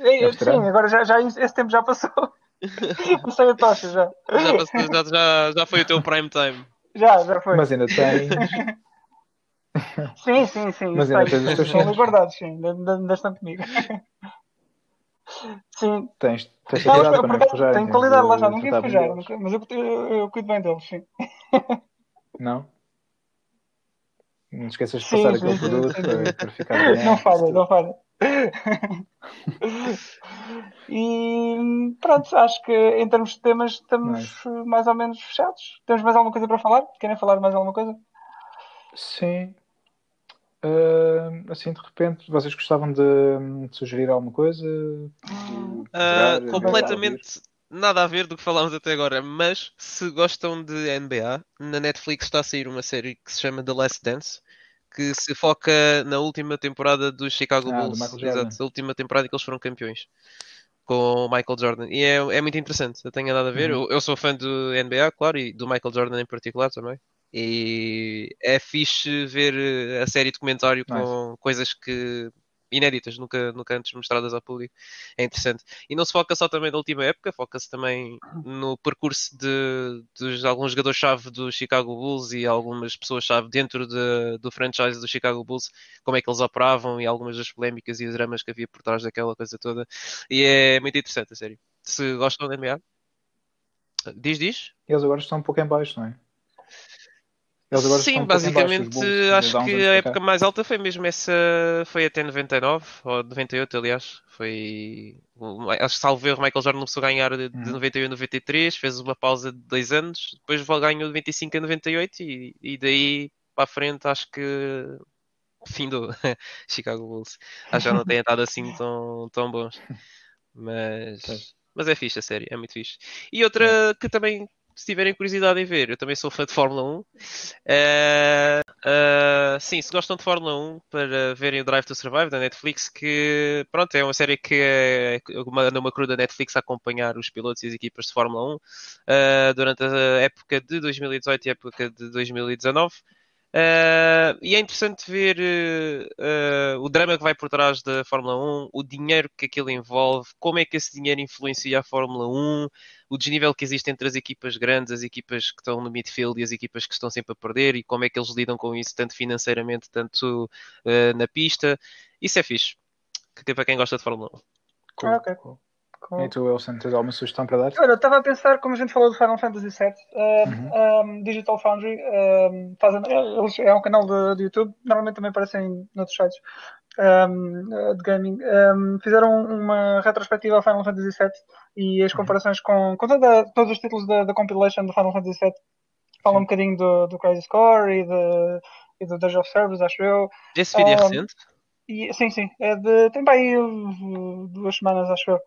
É, é, sim, agora já, já, esse tempo já passou. Passei a tocha já. Já, passou, já, já, já foi o teu prime time. Já, já foi. Mas ainda tens. Sim, sim, sim. Mas ainda tens os teus Estão guardados, sim. Ainda estão comigo. Sim. Tens, tens não, cuidado para não fujar. Tenho qualidade lá já, não quero fujar, mas eu, eu, eu, cuido bem deles, sim. Não? Não esqueças de passar sim, aquele sim, produto sim, para, para, ficar bem. Não falha, não falha. e pronto, acho que em termos de temas estamos mais ou menos fechados. Temos mais alguma coisa para falar? Querem falar mais alguma coisa? Sim, Uh, assim, de repente, vocês gostavam de, de sugerir alguma coisa? Uh, completamente nada a ver do que falámos até agora, mas se gostam de NBA, na Netflix está a sair uma série que se chama The Last Dance, que se foca na última temporada do Chicago Ah, do Bulls. Jordan. Exato, a última temporada em que eles foram campeões com o Michael Jordan. E é, é muito interessante, eu tenho nada a ver. Uhum. Eu, eu sou fã do NBA, claro, e do Michael Jordan em particular também. E é fixe ver eh, a série documentário com coisas que inéditas, nunca, nunca antes mostradas ao público. É interessante. E não se foca só também na última época, foca-se também no percurso de, de alguns jogadores-chave do Chicago Bulls e algumas pessoas-chave dentro de- do franchise do Chicago Bulls, como é que eles operavam e algumas das polémicas e os dramas que havia por trás daquela coisa toda. E é muito interessante a série. Se gostam da NBA, diz, diz. Eles agora estão um pouco em baixo, não é? Sim, basicamente acho que a época mais alta foi mesmo essa, foi até 99 ou 98, aliás. Foi, o- acho que salvo erro, Michael Jordan começou a ganhar de, de Uhum. 91 a 93, fez uma pausa de dois anos, depois ganhou de 25 a 98 e, e daí para a frente acho que fim do Chicago Bulls. Acho que já não tem estado assim tão, tão bons. Mas, mas é fixe a série, é muito fixe. E outra que também, se tiverem curiosidade em ver, eu também sou fã de Fórmula 1. Eh, eh, sim, se gostam de Fórmula 1, para verem o Drive to Survive da Netflix, que pronto, é uma série que é uma, crew da Netflix a acompanhar os pilotos e as equipas de Fórmula 1 eh, durante a época de 2018 e a época de 2019. Uh, e é interessante ver uh, uh, o drama que vai por trás da Fórmula 1, o dinheiro que aquilo envolve, como é que esse dinheiro influencia a Fórmula 1, o desnível que existe entre as equipas grandes, as equipas que estão no midfield e as equipas que estão sempre a perder, e como é que eles lidam com isso, tanto financeiramente, tanto uh, na pista. Isso é fixe, que, para quem gosta de Fórmula 1. Cool, Ah, ok. cool. Com- E tu, Wilson, tens alguma sugestão para dar? Olha, eu estava a pensar, como a gente falou do Final Fantasy VII, um, Uhum. um, Digital Foundry um, fazem, eles, é um canal de, de YouTube, normalmente também aparecem noutros sites um, de gaming. Um, fizeram uma retrospectiva ao Final Fantasy VII e as Uhum. comparações com, com toda- todos os títulos da, da compilation do Final Fantasy VII. Falam um bocadinho do, do Crazy Score e, de, e do Days of Service, acho eu. Esse vídeo é recente? E, sim, sim, é de, tem para aí uh, duas semanas, acho eu.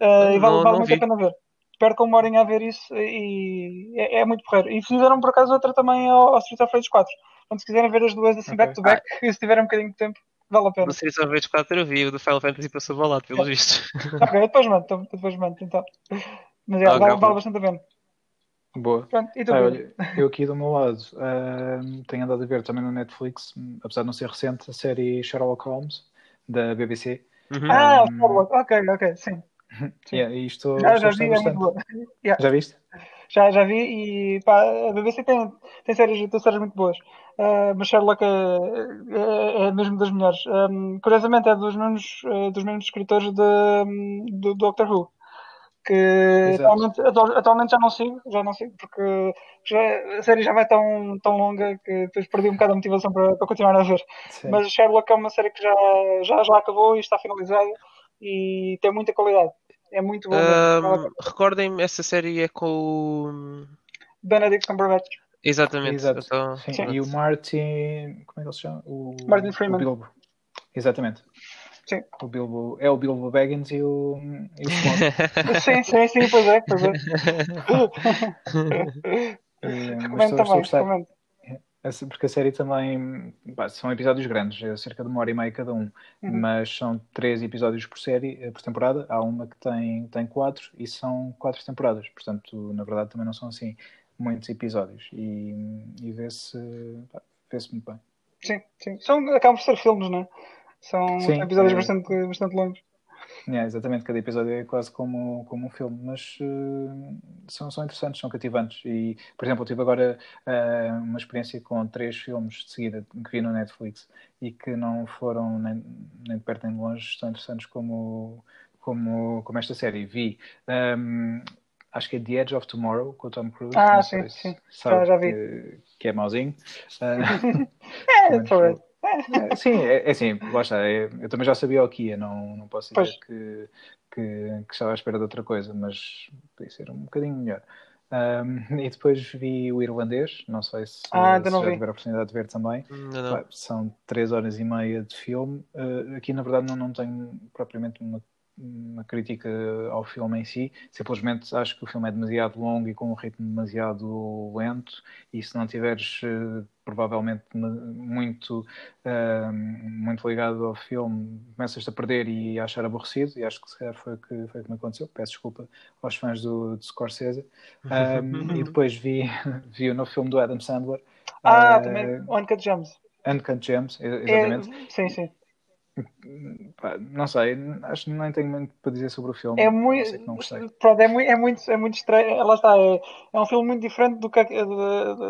Uh, e vale, Não- vale não muito vi. a pena ver. Percam uma horinha a ver isso e é, é muito porreiro. E fizeram por acaso outra também ao, ao Street of Rage 4. Portanto, se quiserem ver as duas assim Ok. back to back e se tiverem um bocadinho de tempo, vale a pena. No Streets of Rage 4 eu vi, o do Final Fantasy passou balado, pelos vistos. ok, eu depois mando, então, depois mando então. Mas é, Ah, vale, ok. vale bastante a pena. Boa. Pronto, e Ah, olha, eu aqui do meu lado ahm, tenho andado a ver também no Netflix, apesar de não ser recente, a série Sherlock Holmes da BBC. Uhum. Ah, um, Sherlock, ok, ok, sim. Yeah, isto, Já, já vi, é muito bastante. boa. Yeah. Já viste? Já, já vi e pá, a BBC tem, tem, séries, tem séries muito boas. Ah, mas Sherlock é, é, é mesmo das melhores. Um, curiosamente é dos mesmos, eh, dos mesmos escritores de, do Doctor Who. Que atualmente, atu- atualmente já não sigo, já não sigo, porque já, a série já vai tão, tão longa que depois perdi um bocado a motivação para, para continuar a ver. Sim. Mas Sherlock é uma série que já, já, já acabou e está finalizada e tem muita qualidade. É muito Ahm, pena. Recordem-me, essa série é com o. Benedict Cumberbatch. Exatamente. Exato. Então, Sim, Sim. E o Martin. Como é que ele se chama? O, Martin o Freeman. Bilbo. Exatamente. Sim. O Bilbo, é o Bilbo Baggins e o, e o. Sim, sim, sim, pois é, pois é. Eh, mas Recomendo estou, estou Porque a série também pá, são episódios grandes, é cerca de uma hora e meia cada um, Uhum. mas são três episódios por série, eh, por temporada. Há uma que tem, tem quatro e são quatro temporadas, portanto, na verdade, também não são assim muitos episódios e, e vê-se vê-se muito bem. Sim, sim. São, acabam por ser filmes, não é? São Sim, episódios é. bastante, bastante longos. É, exatamente, cada episódio é quase como, como um filme, mas eh, são, são interessantes, são cativantes. E, por exemplo, eu tive agora eh, uma experiência com três filmes de seguida que vi no Netflix e que não foram nem, nem de perto nem de longe tão interessantes como, como, como esta série. Vi, ehm, acho que é The Edge of Tomorrow com o Tom Cruise. Ah, sim, sim. sabe Já- já vi. Que, que é mauzinho. Eh, É. é, Sim, é, é assim, lá está. é- eu também já sabia o que ia, não, não posso dizer que, que, que estava à espera de outra coisa, mas podia ser um bocadinho melhor. Ahm, e depois vi o irlandês, não sei se, Ah, se não já vi. tiver a oportunidade de ver também. Não, não. São três horas e meia de filme. Ah, aqui, na verdade, não, não tenho propriamente uma, uma crítica ao filme em si, simplesmente acho que o filme é demasiado longo e com um ritmo demasiado lento, e se não tiveres uh, provavelmente muito, uh, muito ligado ao filme, começas a perder e a achar aborrecido, e acho que se calhar foi o que, foi que me aconteceu. Peço desculpa aos fãs do, do Scorsese. Um, e depois vi, vi o novo filme do Adam Sandler. Ah, uh, também, Uncut Gems. Uncut Gems, exatamente. É, sim, sim. Não sei, acho que nem tenho muito para dizer sobre o filme. É muito, pronto, é muito, é muito, é muito estranho. Lá está, é, é um filme muito diferente do que,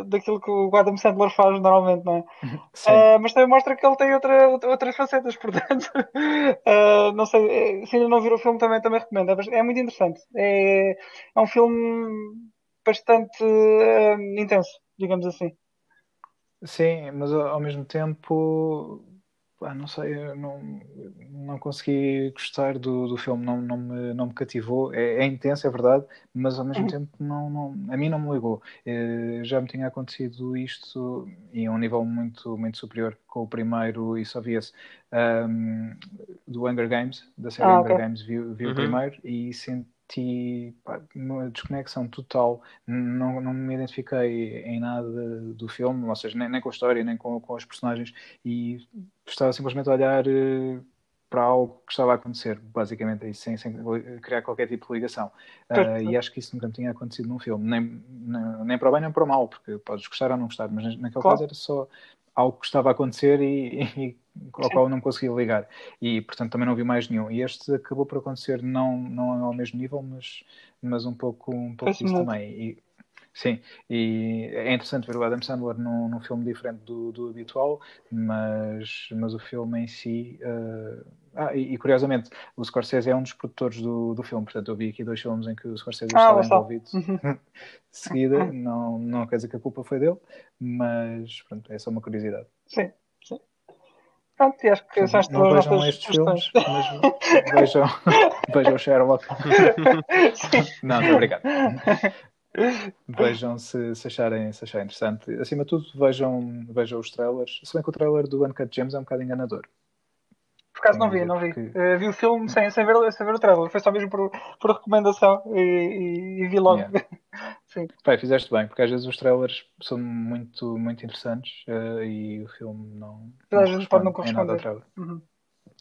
daquilo que o Adam Sandler faz normalmente, não é? Uh, mas também mostra que ele tem outra, outras facetas, portanto, uh, não sei, se ainda não viram o filme, também, também recomendo. É, é muito interessante. É, é um filme bastante uh, intenso, digamos assim. Sim, mas ao mesmo tempo ah, não sei, não, não consegui gostar do, do filme, não, não, me, não me cativou. É, é intenso, é verdade, mas ao mesmo uhum. tempo não, não, a mim não me ligou. Eh, já me tinha acontecido isto e a um nível muito, muito superior com o primeiro, e só via-se um, do Hunger Games, da série ah, Hunger okay. Games, vi, vi uhum. o primeiro e senti senti pá, uma desconexão total, não, não me identifiquei em nada do filme, ou seja, nem, nem com a história, nem com, com os personagens, e estava simplesmente a olhar uh, para algo que estava a acontecer, basicamente, aí, sem, sem criar qualquer tipo de ligação. Uh, e acho que isso nunca me tinha acontecido num filme, nem, nem, nem para o bem nem para o mal, porque podes gostar ou não gostar, mas naquele claro. caso era só algo que estava a acontecer e, e ao qual eu não conseguia ligar. E, portanto, também não vi mais nenhum. E este acabou por acontecer não, não ao mesmo nível, mas, mas um pouco, um pouco isso também. E, sim, e é interessante ver o Adam Sandler num, num filme diferente do, do habitual, mas, mas o filme em si. Uh... Ah, e, e, curiosamente, o Scorsese é um dos produtores do, do filme, portanto, eu vi aqui dois filmes em que o Scorsese ah, estava envolvido. de seguida, não, não quer dizer que a culpa foi dele, mas pronto, é só uma curiosidade. Sim. Pronto, e acho que são as não vejam estes filmes, mas vejam, vejam Sherlock. não, não, obrigado. Vejam se, se, acharem, se acharem interessante. Acima de tudo, vejam, vejam os trailers. Se bem que o trailer do Uncut James é um bocado enganador. Por acaso não vi, não vi. Uh, vi o filme sem, sem, ver, sem ver o trailer. Foi só mesmo por, por recomendação e, e, e vi logo. Yeah. Sim. Pai, fizeste bem, porque às vezes os trailers são muito, muito interessantes uh, e o filme não. Às vezes pode não corresponder. Uhum.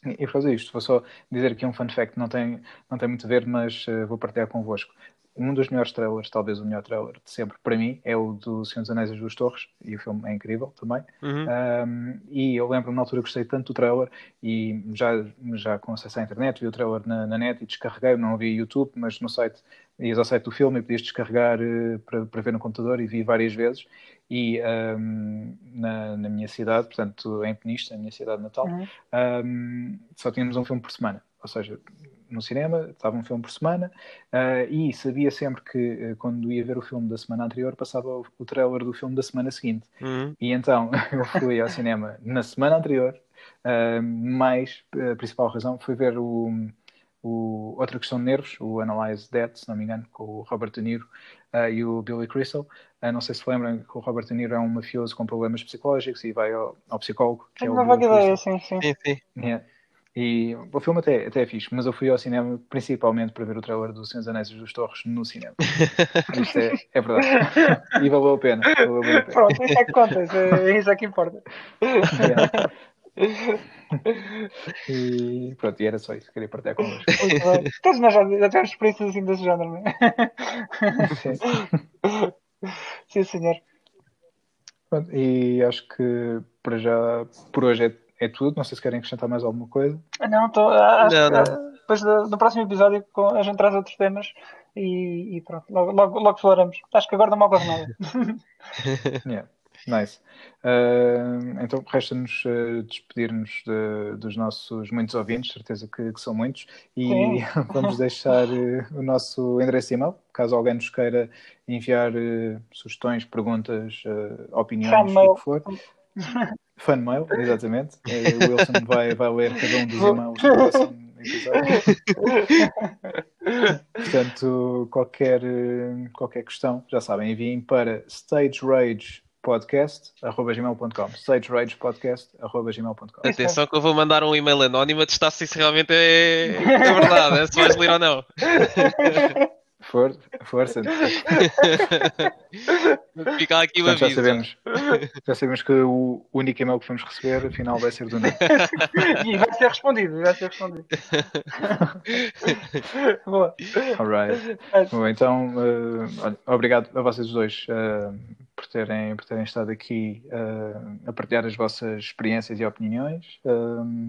E fazer isto, vou só dizer aqui um fun fact, não tem, não tem muito a ver, mas uh, vou partilhar convosco um dos melhores trailers, talvez o melhor trailer de sempre para mim, é o do Senhor dos Anéis e dos Torres, e o filme é incrível também. Uhum. Um, e eu lembro-me na altura gostei tanto do trailer, e já, já com acesso à internet, vi o trailer na, na net e descarreguei, não vi YouTube, mas no site, ias ao site do filme e podias descarregar uh, para, para ver no computador, e vi várias vezes. E um, na, na, minha cidade, portanto, em Penista, a minha cidade natal, uhum. um, só tínhamos um filme por semana. Ou seja, no cinema, estava um filme por semana, uh, e sabia sempre que uh, quando ia ver o filme da semana anterior, passava o, o trailer do filme da semana seguinte. Uhum. E então eu fui ao cinema na semana anterior, uh, mas a principal razão foi ver o, o, outra questão de nervos, o Analyze That, se não me engano, com o Robert De Niro e o Billy Crystal. não sei se lembram que o Robert De Niro é um mafioso com problemas psicológicos e vai ao, ao psicólogo. Que é uma vaga ideia, sim, sim. sim, sim. Yeah. E o filme até, até é fixe, mas eu fui ao cinema principalmente para ver o trailer do Senhor dos Anéis dos Torres no cinema. Isto é, é verdade. E valeu a pena. Valeu a pena. Pronto, isso é que conta, é isso é que importa. Yeah. E pronto, e era só isso, queria partilhar convosco. Todos nós já, já tivemos experiências assim desse género, não é? Sim. Sim, senhor. Pronto, e acho que para já, por hoje é é tudo. Não sei se querem acrescentar mais alguma coisa. Não, tô, acho não, não. que depois do, no próximo episódio a gente traz outros temas e, e pronto, logo, logo, logo, falaremos. Acho que agora não me ocorre nada. yeah. Nice. Uh, então resta-nos uh, despedir-nos de, dos nossos muitos ouvintes, certeza que, que são muitos, e vamos deixar uh, o nosso endereço de e-mail, caso alguém nos queira enviar sugestões, perguntas, opiniões, o que for. Fanmail, exatamente. O Wilson vai, vai ler cada um dos e-mails do próximo episódio. Portanto, qualquer, qualquer questão, já sabem, enviem para stagerage sageragepodcast.gmail.com sageragepodcast.gmail.com Atenção que eu vou mandar um e-mail anónimo a testar se isso realmente é, é verdade, é se vais ler ou não. For, força. Fica aqui uma Portanto, já sabemos, já sabemos que o único e-mail que vamos receber afinal vai ser do Nuno. e vai ser respondido, vai ser respondido. Boa. Alright. Bom, então, uh, obrigado a vocês dois uh, por, terem, por terem estado aqui uh, a partilhar as vossas experiências e opiniões.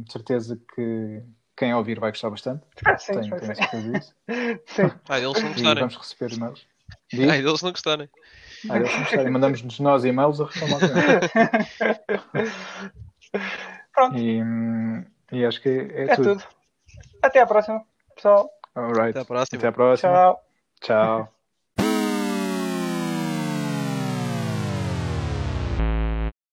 de certeza que quem ouvir vai gostar bastante. Ah, sim, tenho sim. certeza disso. Sim. Ah, eles não E gostarem. vamos receber e-mails. Ah, eles não gostarem. Ah, eles não gostarem. Mandamos-nos nós e-mails a reclamar. Pronto, E, hum, e acho que é, é tudo. Até à próxima, pessoal. Alright. Até à próxima. Até à próxima. Tchau. Tchau.